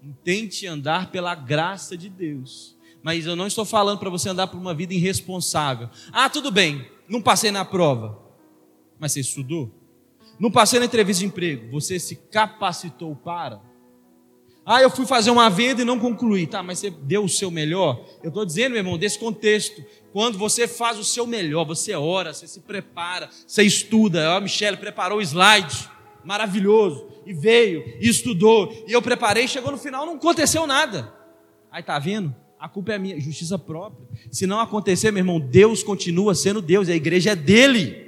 Intente andar pela graça de Deus. Mas eu não estou falando para você andar por uma vida irresponsável. Ah, tudo bem, não passei na prova. Mas você estudou? Não passei na entrevista de emprego. Você se capacitou para? Ah, eu fui fazer uma venda e não concluí. Tá, mas você deu o seu melhor? Eu estou dizendo, meu irmão, desse contexto. Quando você faz o seu melhor, você ora, você se prepara, você estuda. Ó, Michele preparou o slide. Maravilhoso. E veio, e estudou. E eu preparei, chegou no final, não aconteceu nada. Aí tá vendo? A culpa é minha, justiça própria. Se não acontecer, meu irmão, Deus continua sendo Deus, a igreja é dele.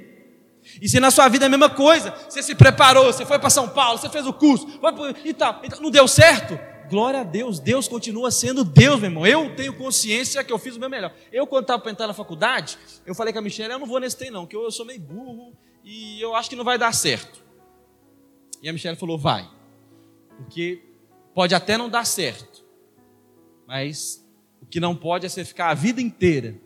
E se na sua vida é a mesma coisa, você se preparou, você foi para São Paulo, você fez o curso, pro, e, tal, e não deu certo, Glória a Deus, Deus continua sendo Deus, meu irmão. Eu tenho consciência que eu fiz o meu melhor. Eu, quando estava para entrar na faculdade, eu falei com a Michelle: eu não vou nesse tem, não, que eu, eu sou meio burro e eu acho que não vai dar certo. E a Michelle falou: vai, porque pode até não dar certo, mas o que não pode é você ficar a vida inteira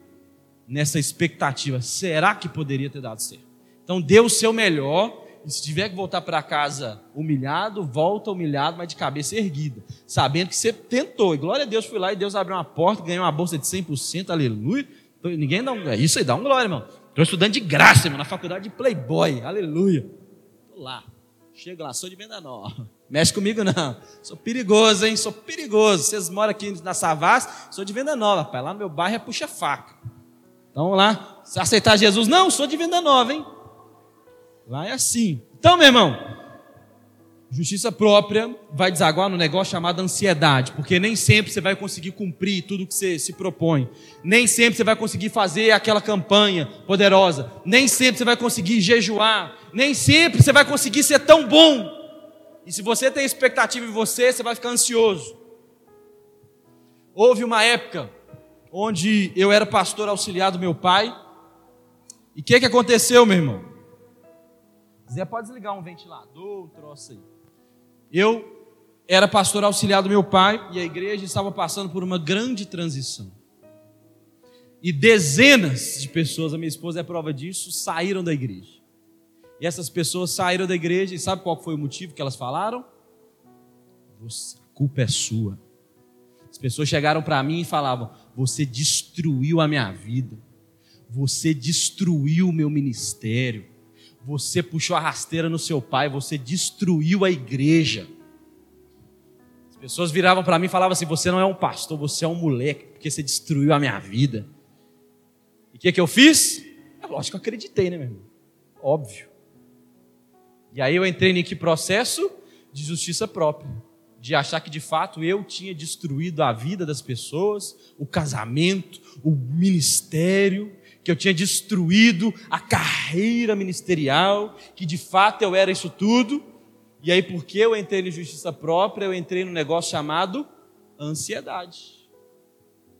nessa expectativa: será que poderia ter dado certo? Então, dê o seu melhor e se tiver que voltar para casa humilhado, volta humilhado, mas de cabeça erguida, sabendo que você tentou. E glória a Deus, fui lá e Deus abriu uma porta, ganhou uma bolsa de 100%, aleluia. Ninguém dá um, é isso aí, dá um glória, irmão. Estou estudando de graça, irmão, na faculdade de Playboy, aleluia. Estou lá, chego lá, sou de venda nova. Mexe comigo não, sou perigoso, hein, sou perigoso. Vocês moram aqui na Savas, sou de venda nova, pai. Lá no meu bairro é puxa-faca. Então vamos lá, se aceitar Jesus, não, sou de venda nova, hein. Lá é assim. Então, meu irmão, justiça própria vai desaguar no negócio chamado ansiedade, porque nem sempre você vai conseguir cumprir tudo que você se propõe, nem sempre você vai conseguir fazer aquela campanha poderosa, nem sempre você vai conseguir jejuar, nem sempre você vai conseguir ser tão bom. E se você tem expectativa em você, você vai ficar ansioso. Houve uma época onde eu era pastor auxiliar do meu pai, e o que, que aconteceu, meu irmão? Zé pode desligar um ventilador, um troço aí. Eu era pastor auxiliar do meu pai e a igreja estava passando por uma grande transição. E dezenas de pessoas, a minha esposa é prova disso, saíram da igreja. E essas pessoas saíram da igreja e sabe qual foi o motivo que elas falaram? Você, a culpa é sua. As pessoas chegaram para mim e falavam: Você destruiu a minha vida. Você destruiu o meu ministério. Você puxou a rasteira no seu pai, você destruiu a igreja. As pessoas viravam para mim e falavam assim: Você não é um pastor, você é um moleque, porque você destruiu a minha vida. E o que, que eu fiz? É lógico que eu acreditei, né, meu irmão? Óbvio. E aí eu entrei em que processo? De justiça própria. De achar que de fato eu tinha destruído a vida das pessoas, o casamento, o ministério, que eu tinha destruído a carreira ministerial, que de fato eu era isso tudo. E aí, porque eu entrei em justiça própria, eu entrei num negócio chamado ansiedade.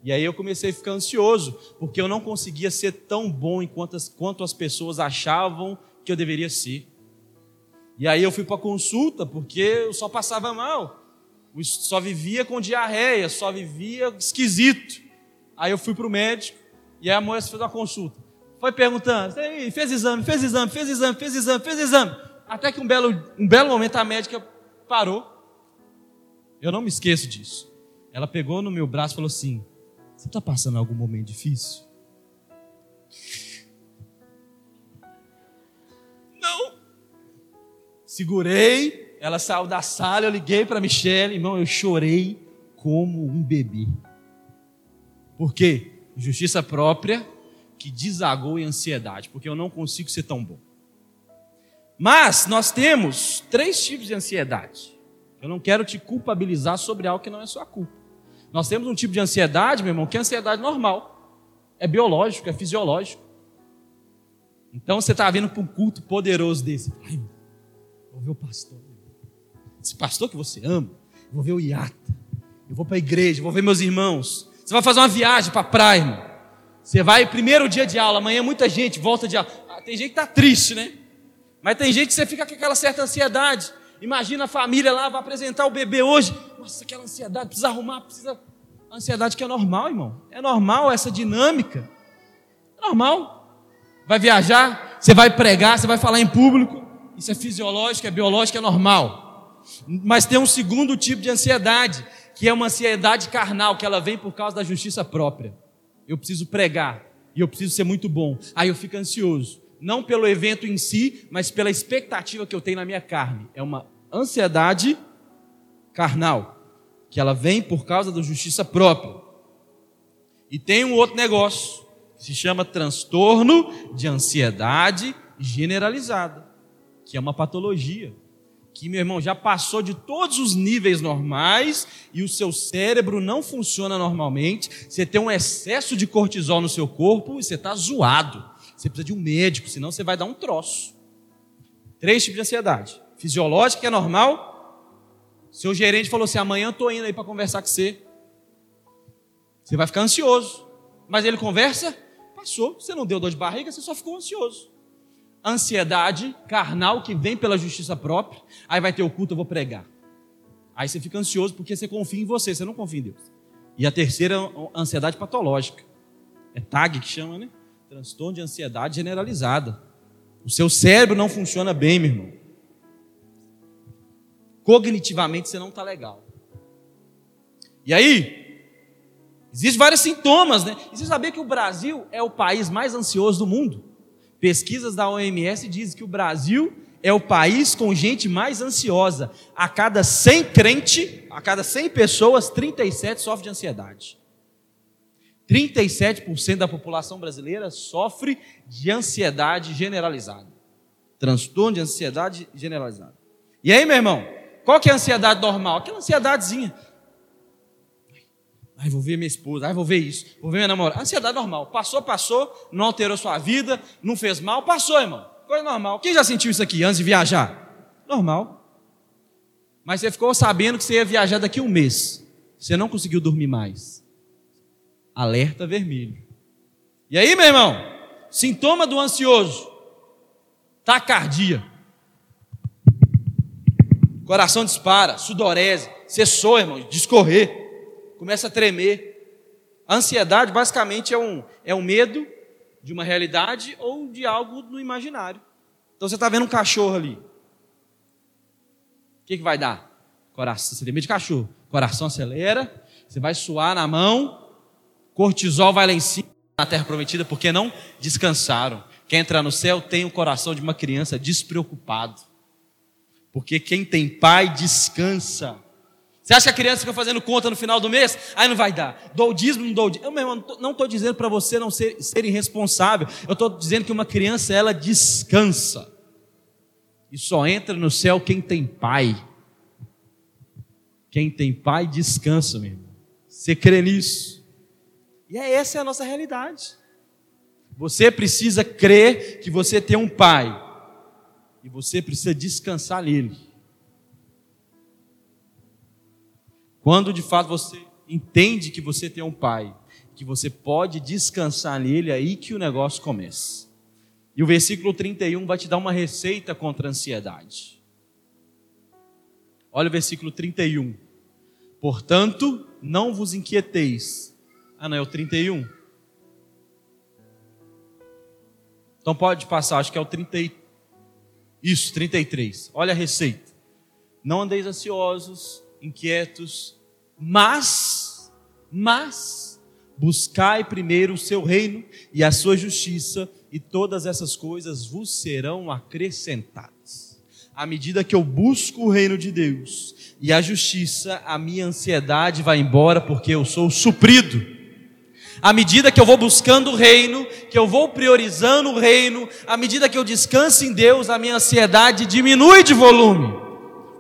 E aí eu comecei a ficar ansioso, porque eu não conseguia ser tão bom enquanto as, quanto as pessoas achavam que eu deveria ser. E aí eu fui para consulta, porque eu só passava mal. só vivia com diarreia, só vivia esquisito. Aí eu fui para o médico, e a moça fez uma consulta. Foi perguntando, fez exame, fez exame, fez exame, fez exame, fez exame. Até que um belo, um belo momento a médica parou. Eu não me esqueço disso. Ela pegou no meu braço e falou assim: Você está passando algum momento difícil? Segurei, ela saiu da sala, eu liguei para Michelle, irmão, eu chorei como um bebê. Por quê? justiça própria que desagou em ansiedade, porque eu não consigo ser tão bom. Mas nós temos três tipos de ansiedade. Eu não quero te culpabilizar sobre algo que não é sua culpa. Nós temos um tipo de ansiedade, meu irmão, que é ansiedade normal. É biológico, é fisiológico. Então você está vindo para um culto poderoso desse. Ai, vou ver o pastor. Esse pastor que você ama. vou ver o Iata. Eu vou para a igreja, vou ver meus irmãos. Você vai fazer uma viagem para a praia, irmão. Você vai, primeiro dia de aula, amanhã muita gente volta de aula. Ah, tem gente que está triste, né? Mas tem gente que você fica com aquela certa ansiedade. Imagina a família lá, vai apresentar o bebê hoje. Nossa, aquela ansiedade, precisa arrumar, precisa. A ansiedade que é normal, irmão. É normal essa dinâmica. É normal. Vai viajar, você vai pregar, você vai falar em público. Isso é fisiológico, é biológico, é normal. Mas tem um segundo tipo de ansiedade, que é uma ansiedade carnal, que ela vem por causa da justiça própria. Eu preciso pregar e eu preciso ser muito bom. Aí eu fico ansioso, não pelo evento em si, mas pela expectativa que eu tenho na minha carne. É uma ansiedade carnal, que ela vem por causa da justiça própria. E tem um outro negócio, que se chama transtorno de ansiedade generalizada, que é uma patologia que, meu irmão, já passou de todos os níveis normais e o seu cérebro não funciona normalmente, você tem um excesso de cortisol no seu corpo e você está zoado. Você precisa de um médico, senão você vai dar um troço. Três tipos de ansiedade: fisiológica, que é normal, Seu gerente falou assim: amanhã eu estou indo aí para conversar com você. Você vai ficar ansioso. Mas ele conversa, passou. Você não deu dor de barriga, você só ficou ansioso. Ansiedade carnal que vem pela justiça própria. Aí vai ter o culto, eu vou pregar. Aí você fica ansioso porque você confia em você, você não confia em Deus. E a terceira, ansiedade patológica. É TAG que chama, né? Transtorno de ansiedade generalizada. O seu cérebro não funciona bem, meu irmão. Cognitivamente você não está legal. E aí, existem vários sintomas, né? E você sabia que o Brasil é o país mais ansioso do mundo? Pesquisas da OMS dizem que o Brasil é o país com gente mais ansiosa. A cada 100 crente, a cada 100 pessoas, 37 sofrem de ansiedade. 37% da população brasileira sofre de ansiedade generalizada. Transtorno de ansiedade generalizada. E aí, meu irmão, qual que é a ansiedade normal? Aquela ansiedadezinha. Ai, vou ver minha esposa, ai, vou ver isso, vou ver minha namorada. Ansiedade normal. Passou, passou, não alterou sua vida, não fez mal, passou, irmão. Coisa normal. Quem já sentiu isso aqui antes de viajar? Normal. Mas você ficou sabendo que você ia viajar daqui a um mês. Você não conseguiu dormir mais. Alerta vermelho. E aí, meu irmão? Sintoma do ansioso: tacardia. Coração dispara, sudorese, cessou, irmão, discorrer, começa a tremer. A ansiedade basicamente é um, é um medo de uma realidade ou de algo no imaginário. Então você está vendo um cachorro ali. O que, que vai dar? Coração, você tem medo de cachorro. Coração acelera, você vai suar na mão, cortisol vai lá em cima na terra prometida, porque não descansaram. Quer entrar no céu tem o coração de uma criança despreocupado. Porque quem tem pai descansa. Você acha que a criança fica fazendo conta no final do mês? Aí não vai dar. Dou o dízimo, não dou o dízimo. Eu, meu irmão, não estou dizendo para você não ser, ser irresponsável. Eu estou dizendo que uma criança, ela descansa. E só entra no céu quem tem pai. Quem tem pai descansa, meu irmão. Você crê nisso? E é essa é a nossa realidade. Você precisa crer que você tem um pai. E você precisa descansar nele. Quando de fato você entende que você tem um pai, que você pode descansar nele, é aí que o negócio começa. E o versículo 31 vai te dar uma receita contra a ansiedade. Olha o versículo 31. Portanto, não vos inquieteis. Ah, não, é o 31. Então pode passar, acho que é o 30. Isso, 33. Olha a receita. Não andeis ansiosos, inquietos, mas, mas, buscai primeiro o seu reino e a sua justiça, e todas essas coisas vos serão acrescentadas. À medida que eu busco o reino de Deus e a justiça, a minha ansiedade vai embora porque eu sou suprido. À medida que eu vou buscando o reino, que eu vou priorizando o reino, à medida que eu descanso em Deus, a minha ansiedade diminui de volume,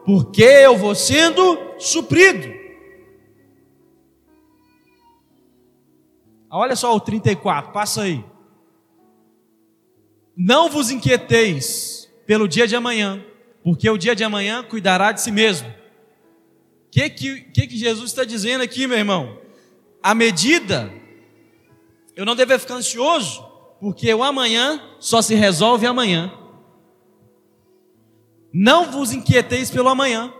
porque eu vou sendo suprido. Olha só o 34, passa aí. Não vos inquieteis pelo dia de amanhã, porque o dia de amanhã cuidará de si mesmo. O que, que, que, que Jesus está dizendo aqui, meu irmão? A medida, eu não devo ficar ansioso, porque o amanhã só se resolve amanhã. Não vos inquieteis pelo amanhã,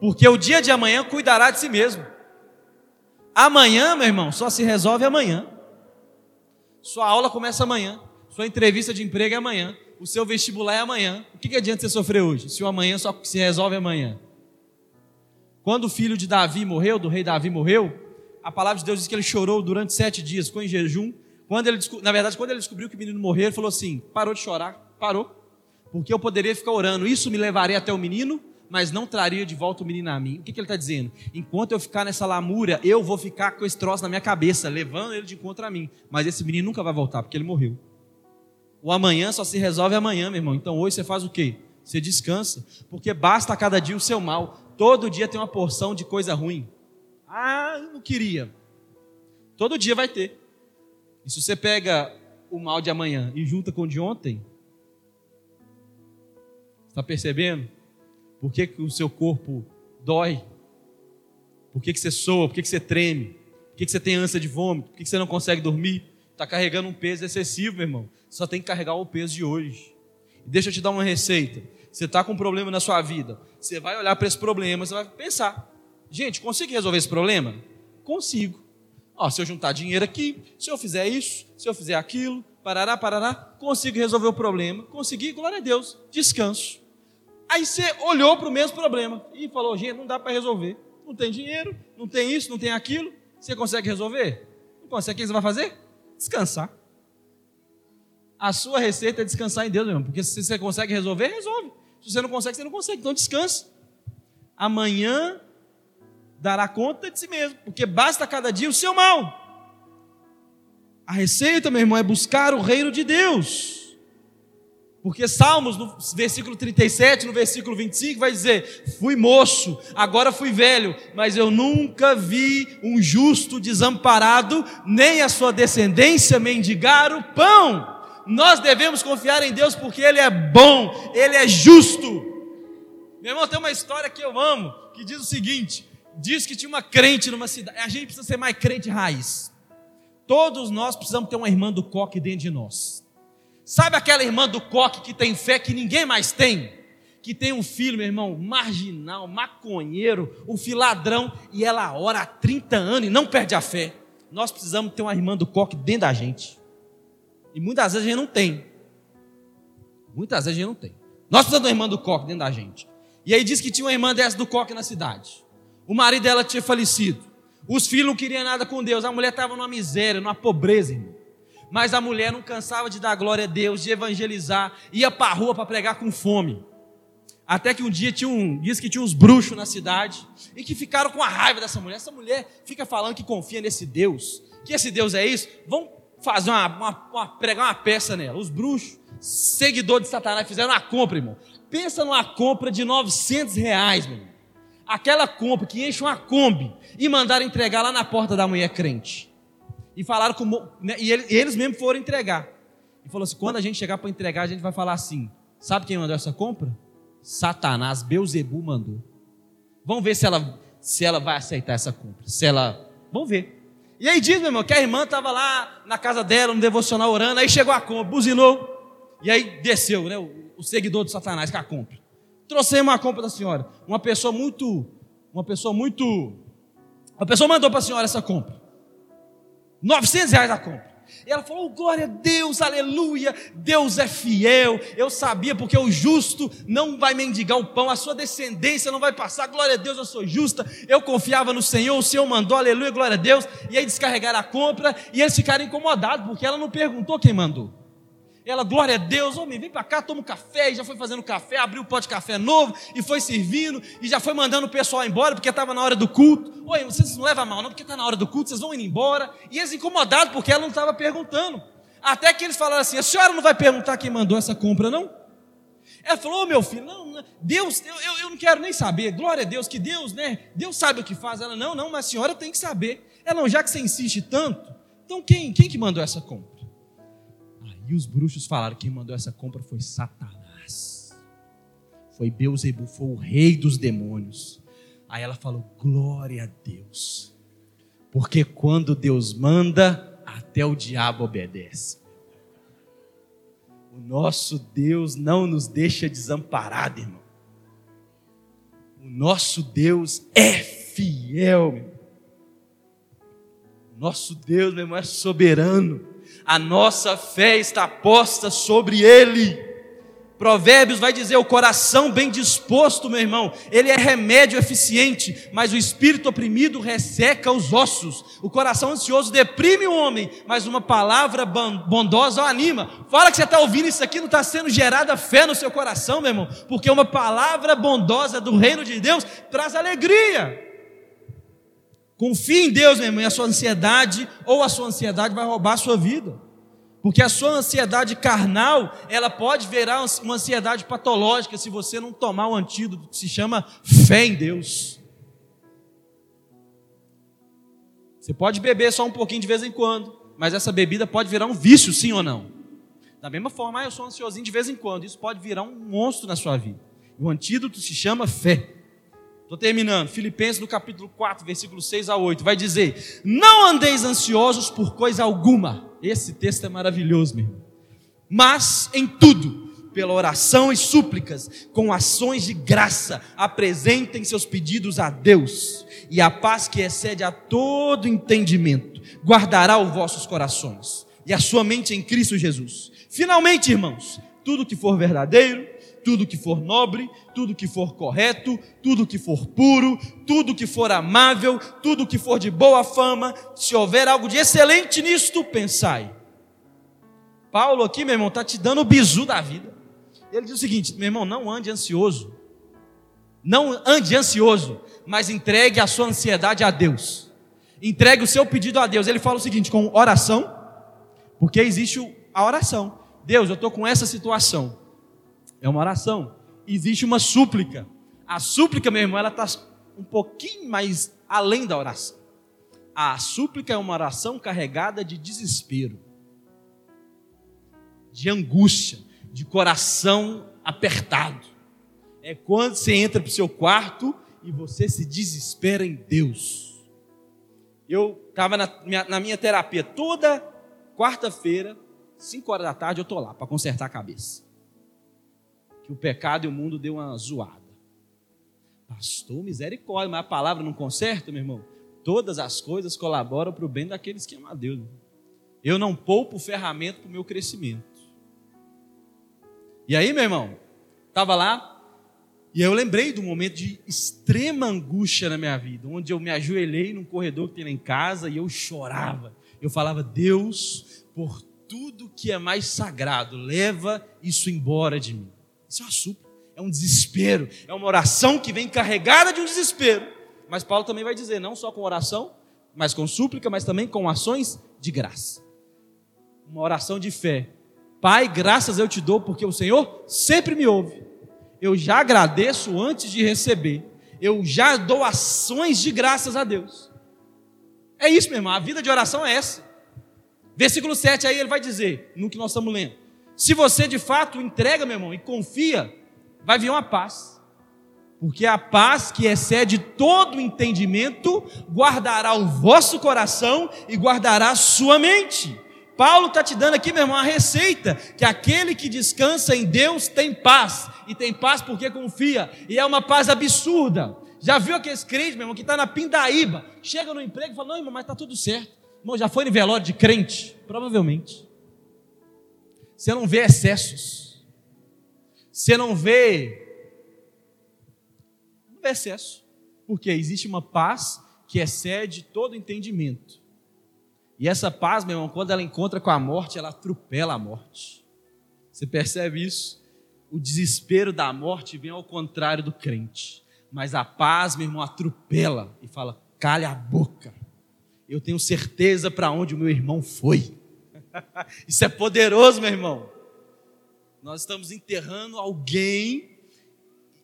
porque o dia de amanhã cuidará de si mesmo. Amanhã, meu irmão, só se resolve amanhã. Sua aula começa amanhã, sua entrevista de emprego é amanhã, o seu vestibular é amanhã. O que, adianta você sofrer hoje, se o amanhã só se resolve amanhã? Quando o filho de Davi morreu, do rei Davi morreu, a palavra de Deus diz que ele chorou durante sete dias, ficou em jejum. Quando ele, na verdade, quando ele descobriu que o menino morreu, ele falou assim: parou de chorar, parou, porque eu poderia ficar orando, isso me levaria até o menino, mas não traria de volta o menino a mim. O que, que ele está dizendo? Enquanto eu ficar nessa lamúria, eu vou ficar com esse troço na minha cabeça, levando ele de encontro a mim. Mas esse menino nunca vai voltar, porque ele morreu. O amanhã só se resolve amanhã, meu irmão. Então hoje você faz o quê? Você descansa, porque basta a cada dia o seu mal. Todo dia tem uma porção de coisa ruim. Ah, eu não queria. Todo dia vai ter. E se você pega o mal de amanhã e junta com o de ontem, está percebendo? Por que, que o seu corpo dói? Por que, que você soa? Por que, que você treme? Por que, que você tem ânsia de vômito? Por que, que você não consegue dormir? Está carregando um peso excessivo, meu irmão. Só tem que carregar o peso de hoje. Deixa eu te dar uma receita. Você está com um problema na sua vida. Você vai olhar para esse problema, você vai pensar: gente, consigo resolver esse problema? Consigo. Ó, se eu juntar dinheiro aqui, se eu fizer isso, se eu fizer aquilo, parará, parará, consigo resolver o problema. Consegui, glória a Deus, descanso. Aí você olhou para o mesmo problema e falou: gente, não dá para resolver. Não tem dinheiro, não tem isso, não tem aquilo. Você consegue resolver? Não consegue. O que você vai fazer? Descansar. A sua receita é descansar em Deus, meu irmão. Porque se você consegue resolver, resolve. Se você não consegue, você não consegue. Então descansa. Amanhã dará conta de si mesmo. Porque basta cada dia o seu mal. A receita, meu irmão, é buscar o reino de Deus. Porque Salmos, no versículo 37, no versículo 25, vai dizer: Fui moço, agora fui velho, mas eu nunca vi um justo desamparado, nem a sua descendência mendigar o pão. Nós devemos confiar em Deus porque Ele é bom, Ele é justo. Meu irmão, tem uma história que eu amo, que diz o seguinte: diz que tinha uma crente numa cidade, a gente precisa ser mais crente raiz. Todos nós precisamos ter uma irmã do coque dentro de nós. Sabe aquela irmã do coque que tem fé que ninguém mais tem? Que tem um filho, meu irmão, marginal, maconheiro, um filho ladrão, e ela ora há 30 anos e não perde a fé. Nós precisamos ter uma irmã do coque dentro da gente. E muitas vezes a gente não tem. Muitas vezes a gente não tem. Nós precisamos de uma irmã do coque dentro da gente. E aí diz que tinha uma irmã dessa do coque na cidade. O marido dela tinha falecido. Os filhos não queriam nada com Deus. A mulher estava numa miséria, numa pobreza, irmão. Mas a mulher não cansava de dar glória a Deus, de evangelizar, ia para a rua para pregar com fome. Até que um dia tinha um, diz que tinha uns bruxos na cidade e que ficaram com a raiva dessa mulher. Essa mulher fica falando que confia nesse Deus, que esse Deus é isso. Vão fazer uma, uma, uma pregar uma peça nela. Os bruxos, seguidores de Satanás, fizeram uma compra, irmão. Pensa numa compra de 900 reais, meu irmão. Aquela compra que enche uma Kombi e mandaram entregar lá na porta da mulher crente. E falaram com. Né, e eles mesmos foram entregar. E falou assim: quando a gente chegar para entregar, a gente vai falar assim: sabe quem mandou essa compra? Satanás, Beuzebu mandou. Vamos ver se ela, se ela vai aceitar essa compra. Se ela. Vamos ver. E aí diz, meu irmão, que a irmã estava lá na casa dela, no devocional orando, aí chegou a compra, buzinou, e aí desceu, né? O, o seguidor de Satanás com a compra. Trouxemos uma compra da senhora. Uma pessoa muito. Uma pessoa muito. Uma pessoa mandou para a senhora essa compra. 900 reais a compra. E ela falou: oh, glória a Deus, aleluia, Deus é fiel. Eu sabia, porque o justo não vai mendigar o pão, a sua descendência não vai passar. Glória a Deus, eu sou justa. Eu confiava no Senhor, o Senhor mandou, aleluia, glória a Deus. E aí descarregaram a compra e eles ficaram incomodados, porque ela não perguntou quem mandou. Ela, glória a Deus, homem, vem para cá, toma um café, e já foi fazendo café, abriu o pote de café novo, e foi servindo, e já foi mandando o pessoal embora, porque estava na hora do culto. Oi, vocês não levam mal, não, porque está na hora do culto, vocês vão indo embora. E eles incomodados, porque ela não estava perguntando. Até que eles falaram assim: a senhora não vai perguntar quem mandou essa compra, não? Ela falou, oh, meu filho, não, Deus, eu, eu, eu não quero nem saber, glória a Deus, que Deus, né? Deus sabe o que faz. Ela, não, não, mas a senhora tem que saber. Ela, não, já que você insiste tanto, então quem, quem que mandou essa compra? E os bruxos falaram: quem mandou essa compra foi Satanás. Foi Beuzebu, foi o rei dos demônios. Aí ela falou: glória a Deus. Porque quando Deus manda, até o diabo obedece. O nosso Deus não nos deixa desamparado, irmão. O nosso Deus é fiel, meu. O nosso Deus, meu irmão, é soberano a nossa fé está posta sobre Ele. Provérbios vai dizer: o coração bem disposto, meu irmão, ele é remédio eficiente, mas o espírito oprimido resseca os ossos. O coração ansioso deprime o homem, mas uma palavra bondosa o anima. Fala que você está ouvindo isso aqui, não está sendo gerada fé no seu coração, meu irmão, porque uma palavra bondosa do reino de Deus traz alegria. Confie em Deus, meu irmão, e a sua ansiedade ou a sua ansiedade vai roubar a sua vida. Porque a sua ansiedade carnal, ela pode virar uma ansiedade patológica se você não tomar o um antídoto que se chama fé em Deus. Você pode beber só um pouquinho de vez em quando, mas essa bebida pode virar um vício, sim ou não? Da mesma forma, ah, eu sou ansiosinho de vez em quando, isso pode virar um monstro na sua vida. O antídoto se chama fé. Estou terminando. Filipenses no capítulo 4, versículo 6 a 8, vai dizer: Não andeis ansiosos por coisa alguma. Esse texto é maravilhoso, meu. Mas em tudo, pela oração e súplicas, com ações de graça, apresentem seus pedidos a Deus, e a paz que excede a todo entendimento guardará os vossos corações e a sua mente em Cristo Jesus. Finalmente, irmãos, tudo que for verdadeiro, tudo que for nobre, tudo que for correto, tudo que for puro, tudo que for amável, tudo que for de boa fama, se houver algo de excelente nisto, pensai. Paulo aqui, meu irmão, está te dando o bizu da vida. Ele diz o seguinte: meu irmão, não ande ansioso. Não ande ansioso, mas entregue a sua ansiedade a Deus. Entregue o seu pedido a Deus. Ele fala o seguinte: com oração, porque existe a oração. Deus, eu estou com essa situação. É uma oração. Existe uma súplica. A súplica, meu irmão, ela está um pouquinho mais além da oração. A súplica é uma oração carregada de desespero, de angústia, de coração apertado. É quando você entra para o seu quarto e você se desespera em Deus. Eu estava na minha, na minha terapia toda quarta-feira, 5 horas da tarde, eu estou lá para consertar a cabeça que o pecado e o mundo deu uma zoada. Pastor, misericórdia, mas a palavra não conserta, meu irmão? Todas as coisas colaboram para o bem daqueles que amam a Deus. Eu não poupo ferramenta para o meu crescimento. E aí, meu irmão, estava lá, e eu lembrei do momento de extrema angústia na minha vida, onde eu me ajoelhei num corredor que tem lá em casa e eu chorava. Eu falava, Deus, por tudo que é mais sagrado, leva isso embora de mim. Isso é uma súplica, é um desespero, é uma oração que vem carregada de um desespero. Mas Paulo também vai dizer, não só com oração, mas com súplica, mas também com ações de graça. Uma oração de fé. Pai, graças eu te dou, porque o Senhor sempre me ouve. Eu já agradeço antes de receber. Eu já dou ações de graças a Deus. É isso, meu irmão. A vida de oração é essa. Versículo 7 aí ele vai dizer, no que nós estamos lendo. Se você de fato entrega, meu irmão, e confia, vai vir uma paz. Porque a paz que excede todo entendimento guardará o vosso coração e guardará a sua mente. Paulo está te dando aqui, meu irmão, a receita: que aquele que descansa em Deus tem paz, e tem paz porque confia, e é uma paz absurda. Já viu aqueles crentes, meu irmão, que está na pindaíba, chega no emprego e fala: Não, irmão, mas está tudo certo. Irmão, já foi em velório de crente? Provavelmente. Você não vê excessos. Você não vê. Não vê excesso. Porque existe uma paz que excede todo entendimento. E essa paz, meu irmão, quando ela encontra com a morte, ela atropela a morte. Você percebe isso? O desespero da morte vem ao contrário do crente. Mas a paz, meu irmão, atropela e fala: calha a boca. Eu tenho certeza para onde o meu irmão foi. Isso é poderoso, meu irmão. Nós estamos enterrando alguém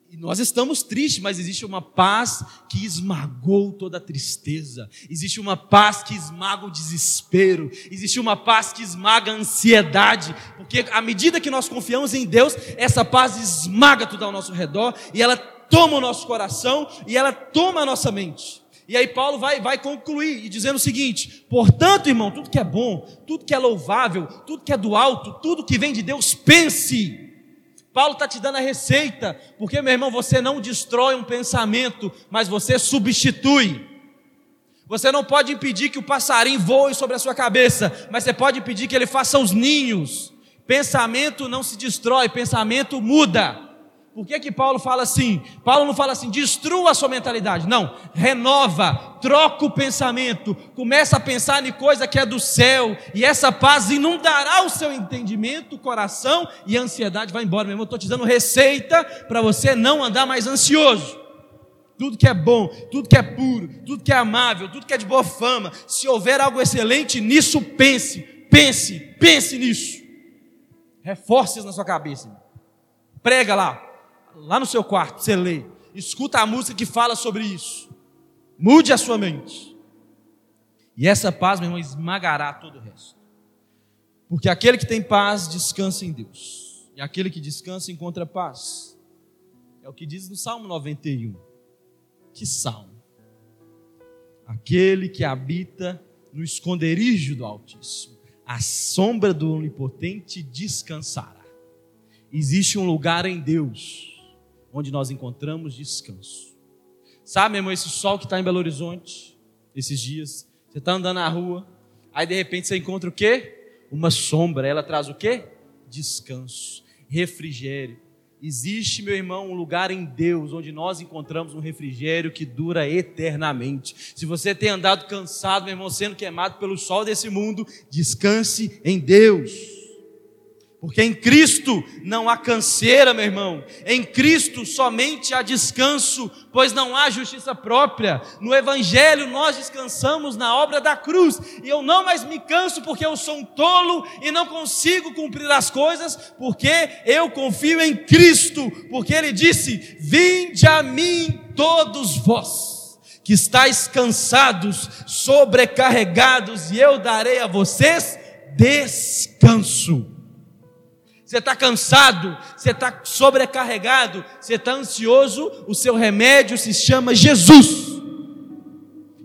e nós estamos tristes, mas existe uma paz que esmagou toda a tristeza, existe uma paz que esmaga o desespero, existe uma paz que esmaga a ansiedade, porque à medida que nós confiamos em Deus, essa paz esmaga tudo ao nosso redor e ela toma o nosso coração e ela toma a nossa mente. E aí Paulo vai, vai concluir e dizendo o seguinte: portanto, irmão, tudo que é bom, tudo que é louvável, tudo que é do alto, tudo que vem de Deus, pense. Paulo está te dando a receita, porque, meu irmão, você não destrói um pensamento, mas você substitui. Você não pode impedir que o passarinho voe sobre a sua cabeça, mas você pode impedir que ele faça os ninhos. Pensamento não se destrói, pensamento muda. Por que que Paulo fala assim? Paulo não fala assim, destrua a sua mentalidade. Não, renova, troca o pensamento, começa a pensar em coisa que é do céu, e essa paz inundará o seu entendimento, coração, e a ansiedade vai embora. Meu irmão, estou te dando receita para você não andar mais ansioso. Tudo que é bom, tudo que é puro, tudo que é amável, tudo que é de boa fama, se houver algo excelente, nisso pense, pense, pense nisso. Reforce isso na sua cabeça. Prega lá, lá no seu quarto, você lê, escuta a música que fala sobre isso. Mude a sua mente. E essa paz, meu irmão, esmagará todo o resto. Porque aquele que tem paz descansa em Deus. E aquele que descansa encontra paz. É o que diz no Salmo 91. Que salmo! Aquele que habita no esconderijo do Altíssimo, a sombra do Onipotente descansará. Existe um lugar em Deus onde nós encontramos descanso. Sabe, meu irmão, esse sol que está em Belo Horizonte, esses dias, você está andando na rua, aí de repente você encontra o quê? Uma sombra, ela traz o quê? Descanso, refrigério. Existe, meu irmão, um lugar em Deus onde nós encontramos um refrigério que dura eternamente. Se você tem andado cansado, meu irmão, sendo queimado pelo sol desse mundo, descanse em Deus. Porque em Cristo não há canseira, meu irmão. Em Cristo somente há descanso, pois não há justiça própria. No Evangelho nós descansamos na obra da cruz. E eu não mais me canso porque eu sou um tolo e não consigo cumprir as coisas, porque eu confio em Cristo. Porque Ele disse: Vinde a mim todos vós que estáis cansados, sobrecarregados, e eu darei a vocês descanso. Você está cansado, você está sobrecarregado, você está ansioso, o seu remédio se chama Jesus.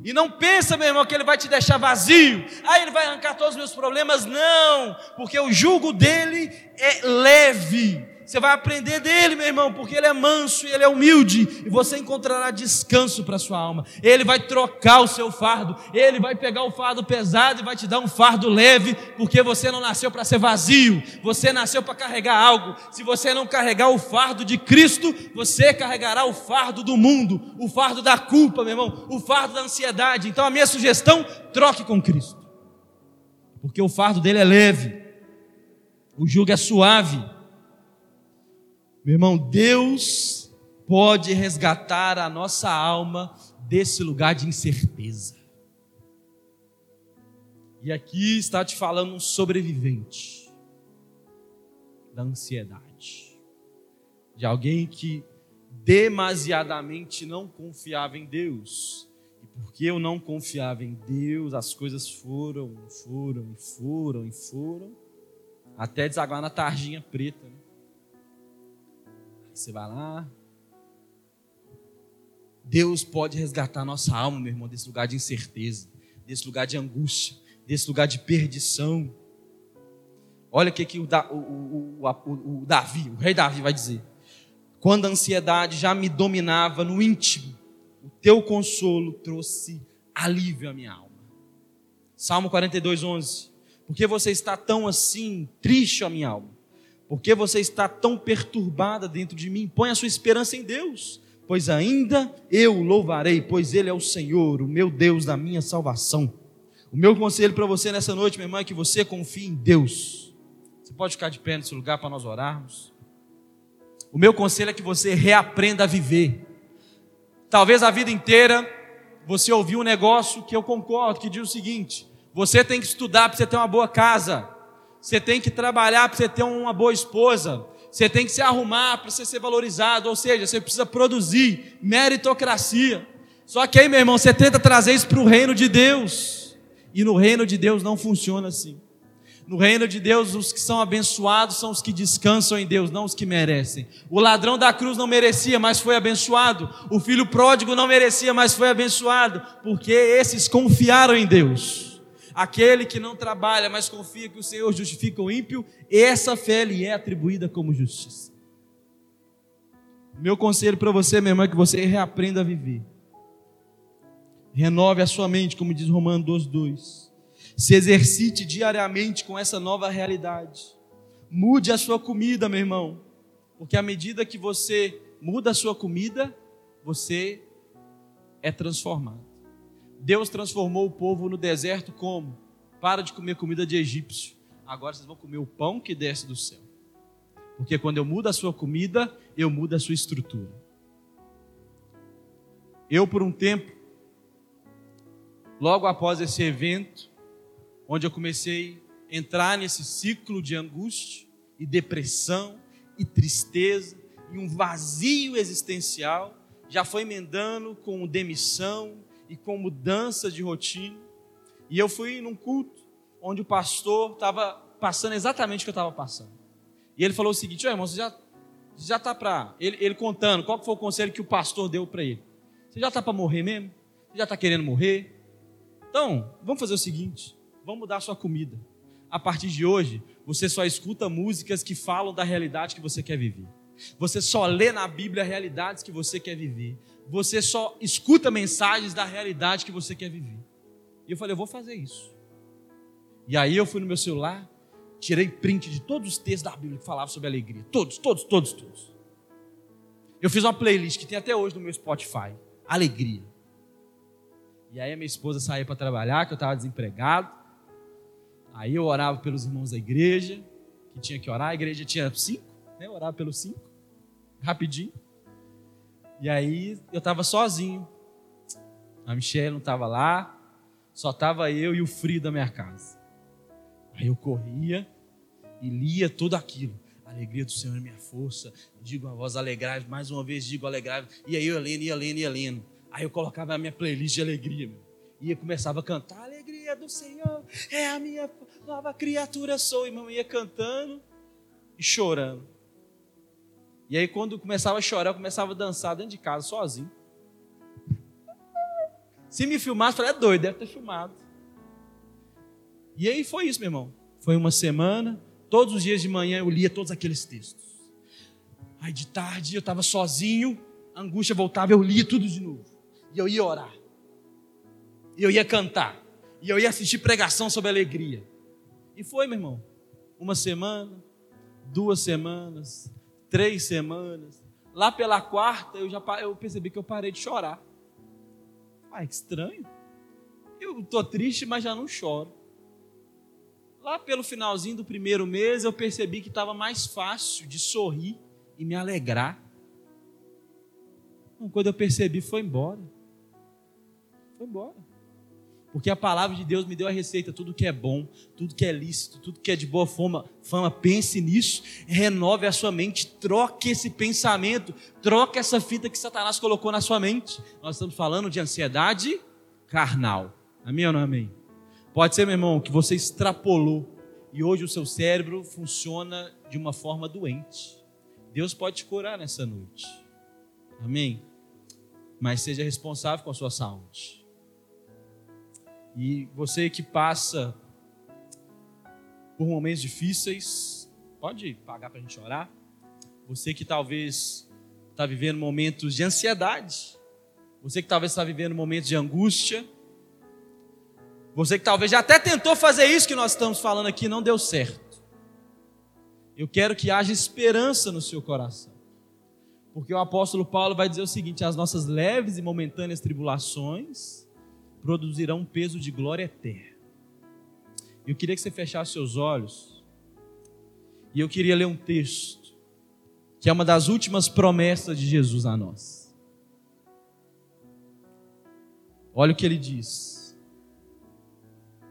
E não pensa, meu irmão, que ele vai te deixar vazio. Ah, ele vai arrancar todos os meus problemas. Não, porque o jugo dele é leve. Você vai aprender dele, meu irmão, porque ele é manso e ele é humilde, e você encontrará descanso para sua alma. Ele vai trocar o seu fardo, ele vai pegar o fardo pesado e vai te dar um fardo leve, porque você não nasceu para ser vazio, você nasceu para carregar algo. Se você não carregar o fardo de Cristo, você carregará o fardo do mundo, o fardo da culpa, meu irmão, o fardo da ansiedade. Então a minha sugestão, troque com Cristo. Porque o fardo dele é leve. O jugo é suave. Meu irmão, Deus pode resgatar a nossa alma desse lugar de incerteza. E aqui está te falando um sobrevivente da ansiedade, de alguém que demasiadamente não confiava em Deus. E porque eu não confiava em Deus, as coisas foram, foram, foram foram, até desaguar na tarjinha preta. Né? Você vai lá. Deus pode resgatar nossa alma, meu irmão, desse lugar de incerteza, desse lugar de angústia, desse lugar de perdição. Olha o que, que o, o, o, o Davi, o rei Davi vai dizer. Quando a ansiedade já me dominava no íntimo, o teu consolo trouxe alívio à minha alma. Salmo 42, 11. Porque você está tão assim, triste, a minha alma? Por que você está tão perturbada dentro de mim? Põe a sua esperança em Deus, pois ainda eu louvarei, pois Ele é o Senhor, o meu Deus da minha salvação. O meu conselho para você nessa noite, meu irmão, é que você confie em Deus. Você pode ficar de pé nesse lugar para nós orarmos. O meu conselho é que você reaprenda a viver. Talvez a vida inteira você ouviu um negócio que eu concordo, que diz o seguinte: você tem que estudar para você ter uma boa casa. Você tem que trabalhar para você ter uma boa esposa. Você tem que se arrumar para você ser valorizado. Ou seja, você precisa produzir meritocracia. Só que aí, meu irmão, você tenta trazer isso para o reino de Deus. E no reino de Deus não funciona assim. No reino de Deus, os que são abençoados são os que descansam em Deus, não os que merecem. O ladrão da cruz não merecia, mas foi abençoado. O filho pródigo não merecia, mas foi abençoado. Porque esses confiaram em Deus. Aquele que não trabalha, mas confia que o Senhor justifica o ímpio, essa fé lhe é atribuída como justiça. Meu conselho para você, meu irmão, é que você reaprenda a viver. Renove a sua mente, como diz Romano 12:2. Se exercite diariamente com essa nova realidade. Mude a sua comida, meu irmão, porque à medida que você muda a sua comida, você é transformado. Deus transformou o povo no deserto como? Para de comer comida de egípcio. Agora vocês vão comer o pão que desce do céu. Porque quando eu mudo a sua comida, eu mudo a sua estrutura. Eu, por um tempo, logo após esse evento, onde eu comecei a entrar nesse ciclo de angústia e depressão e tristeza e um vazio existencial, já foi emendando com demissão, e com mudança de rotina. E eu fui num culto onde o pastor estava passando exatamente o que eu estava passando. E ele falou o seguinte: irmão, você já já está para. Ele, ele, contando qual foi o conselho que o pastor deu para ele. Você já está para morrer mesmo? Você já está querendo morrer? Então, vamos fazer o seguinte: vamos mudar sua comida. A partir de hoje, você só escuta músicas que falam da realidade que você quer viver. Você só lê na Bíblia realidades que você quer viver. Você só escuta mensagens da realidade que você quer viver. E eu falei, eu vou fazer isso. E aí eu fui no meu celular, tirei print de todos os textos da Bíblia que falavam sobre alegria. Todos, todos, todos, todos. Eu fiz uma playlist que tem até hoje no meu Spotify. Alegria. E aí a minha esposa saía para trabalhar, que eu estava desempregado. Aí eu orava pelos irmãos da igreja, que tinha que orar. A igreja tinha cinco, né? Eu orava pelos cinco, rapidinho. E aí eu estava sozinho. A Michelle não estava lá, só estava eu e o frio da minha casa. Aí eu corria e lia tudo aquilo. Alegria do Senhor é minha força. Digo a voz alegrai mais uma vez digo alegrai E aí eu lendo, ia lendo, ia lendo. Aí eu colocava a minha playlist de alegria. Meu. E eu começava a cantar, alegria do Senhor é a minha nova criatura sou. E mamãe ia cantando e chorando. E aí quando começava a chorar, eu começava a dançar dentro de casa, sozinho. Se me filmasse, eu falei, é doido, deve ter filmado. E aí foi isso, meu irmão. Foi uma semana, todos os dias de manhã eu lia todos aqueles textos. Aí de tarde eu estava sozinho, a angústia voltava, eu lia tudo de novo. E eu ia orar. E eu ia cantar. E eu ia assistir pregação sobre alegria. E foi, meu irmão. Uma semana, duas semanas, três semanas. Lá pela quarta eu já eu percebi que eu parei de chorar. Ai, que estranho. Eu estou triste, mas já não choro. Lá pelo finalzinho do primeiro mês, eu percebi que estava mais fácil de sorrir e me alegrar. Então, quando eu percebi, foi embora. Foi embora. Porque a palavra de Deus me deu a receita, tudo que é bom, tudo que é lícito, tudo que é de boa fama, fama, pense nisso, renove a sua mente, troque esse pensamento, troque essa fita que Satanás colocou na sua mente. Nós estamos falando de ansiedade carnal. Amém ou não amém? Pode ser, meu irmão, que você extrapolou e hoje o seu cérebro funciona de uma forma doente. Deus pode te curar nessa noite. Amém? Mas seja responsável com a sua saúde. E você que passa por momentos difíceis, pode pagar para a gente orar. Você que talvez está vivendo momentos de ansiedade, você que talvez está vivendo momentos de angústia, você que talvez já até tentou fazer isso que nós estamos falando aqui, não deu certo. Eu quero que haja esperança no seu coração. Porque o apóstolo Paulo vai dizer o seguinte: as nossas leves e momentâneas tribulações produzirão um peso de glória eterna. Eu queria que você fechasse seus olhos. E eu queria ler um texto, que é uma das últimas promessas de Jesus a nós. Olha o que ele diz.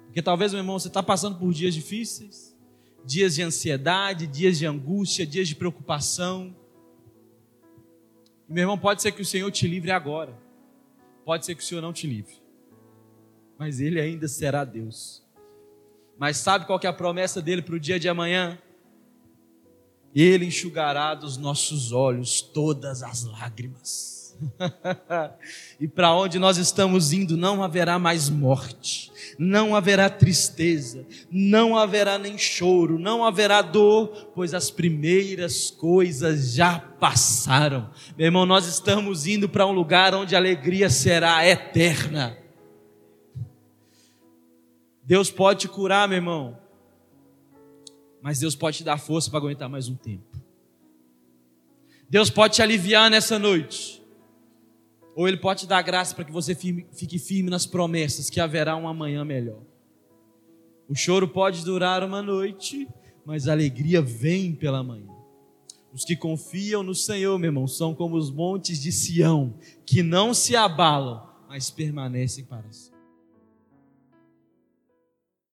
Porque talvez, meu irmão, você está passando por dias difíceis, dias de ansiedade, dias de angústia, dias de preocupação. E, meu irmão, pode ser que o Senhor te livre agora, pode ser que o Senhor não te livre, mas Ele ainda será Deus. Mas sabe qual que é a promessa dele para o dia de amanhã? Ele enxugará dos nossos olhos todas as lágrimas. e para onde nós estamos indo não haverá mais morte, não haverá tristeza, não haverá nem choro, não haverá dor, pois as primeiras coisas já passaram. Meu irmão, nós estamos indo para um lugar onde a alegria será eterna. Deus pode te curar, meu irmão, mas Deus pode te dar força para aguentar mais um tempo. Deus pode te aliviar nessa noite ou Ele pode te dar graça para que você firme, fique firme nas promessas que haverá um amanhã melhor. O choro pode durar uma noite, mas a alegria vem pela manhã. Os que confiam no Senhor, meu irmão, são como os montes de Sião, que não se abalam, mas permanecem para sempre.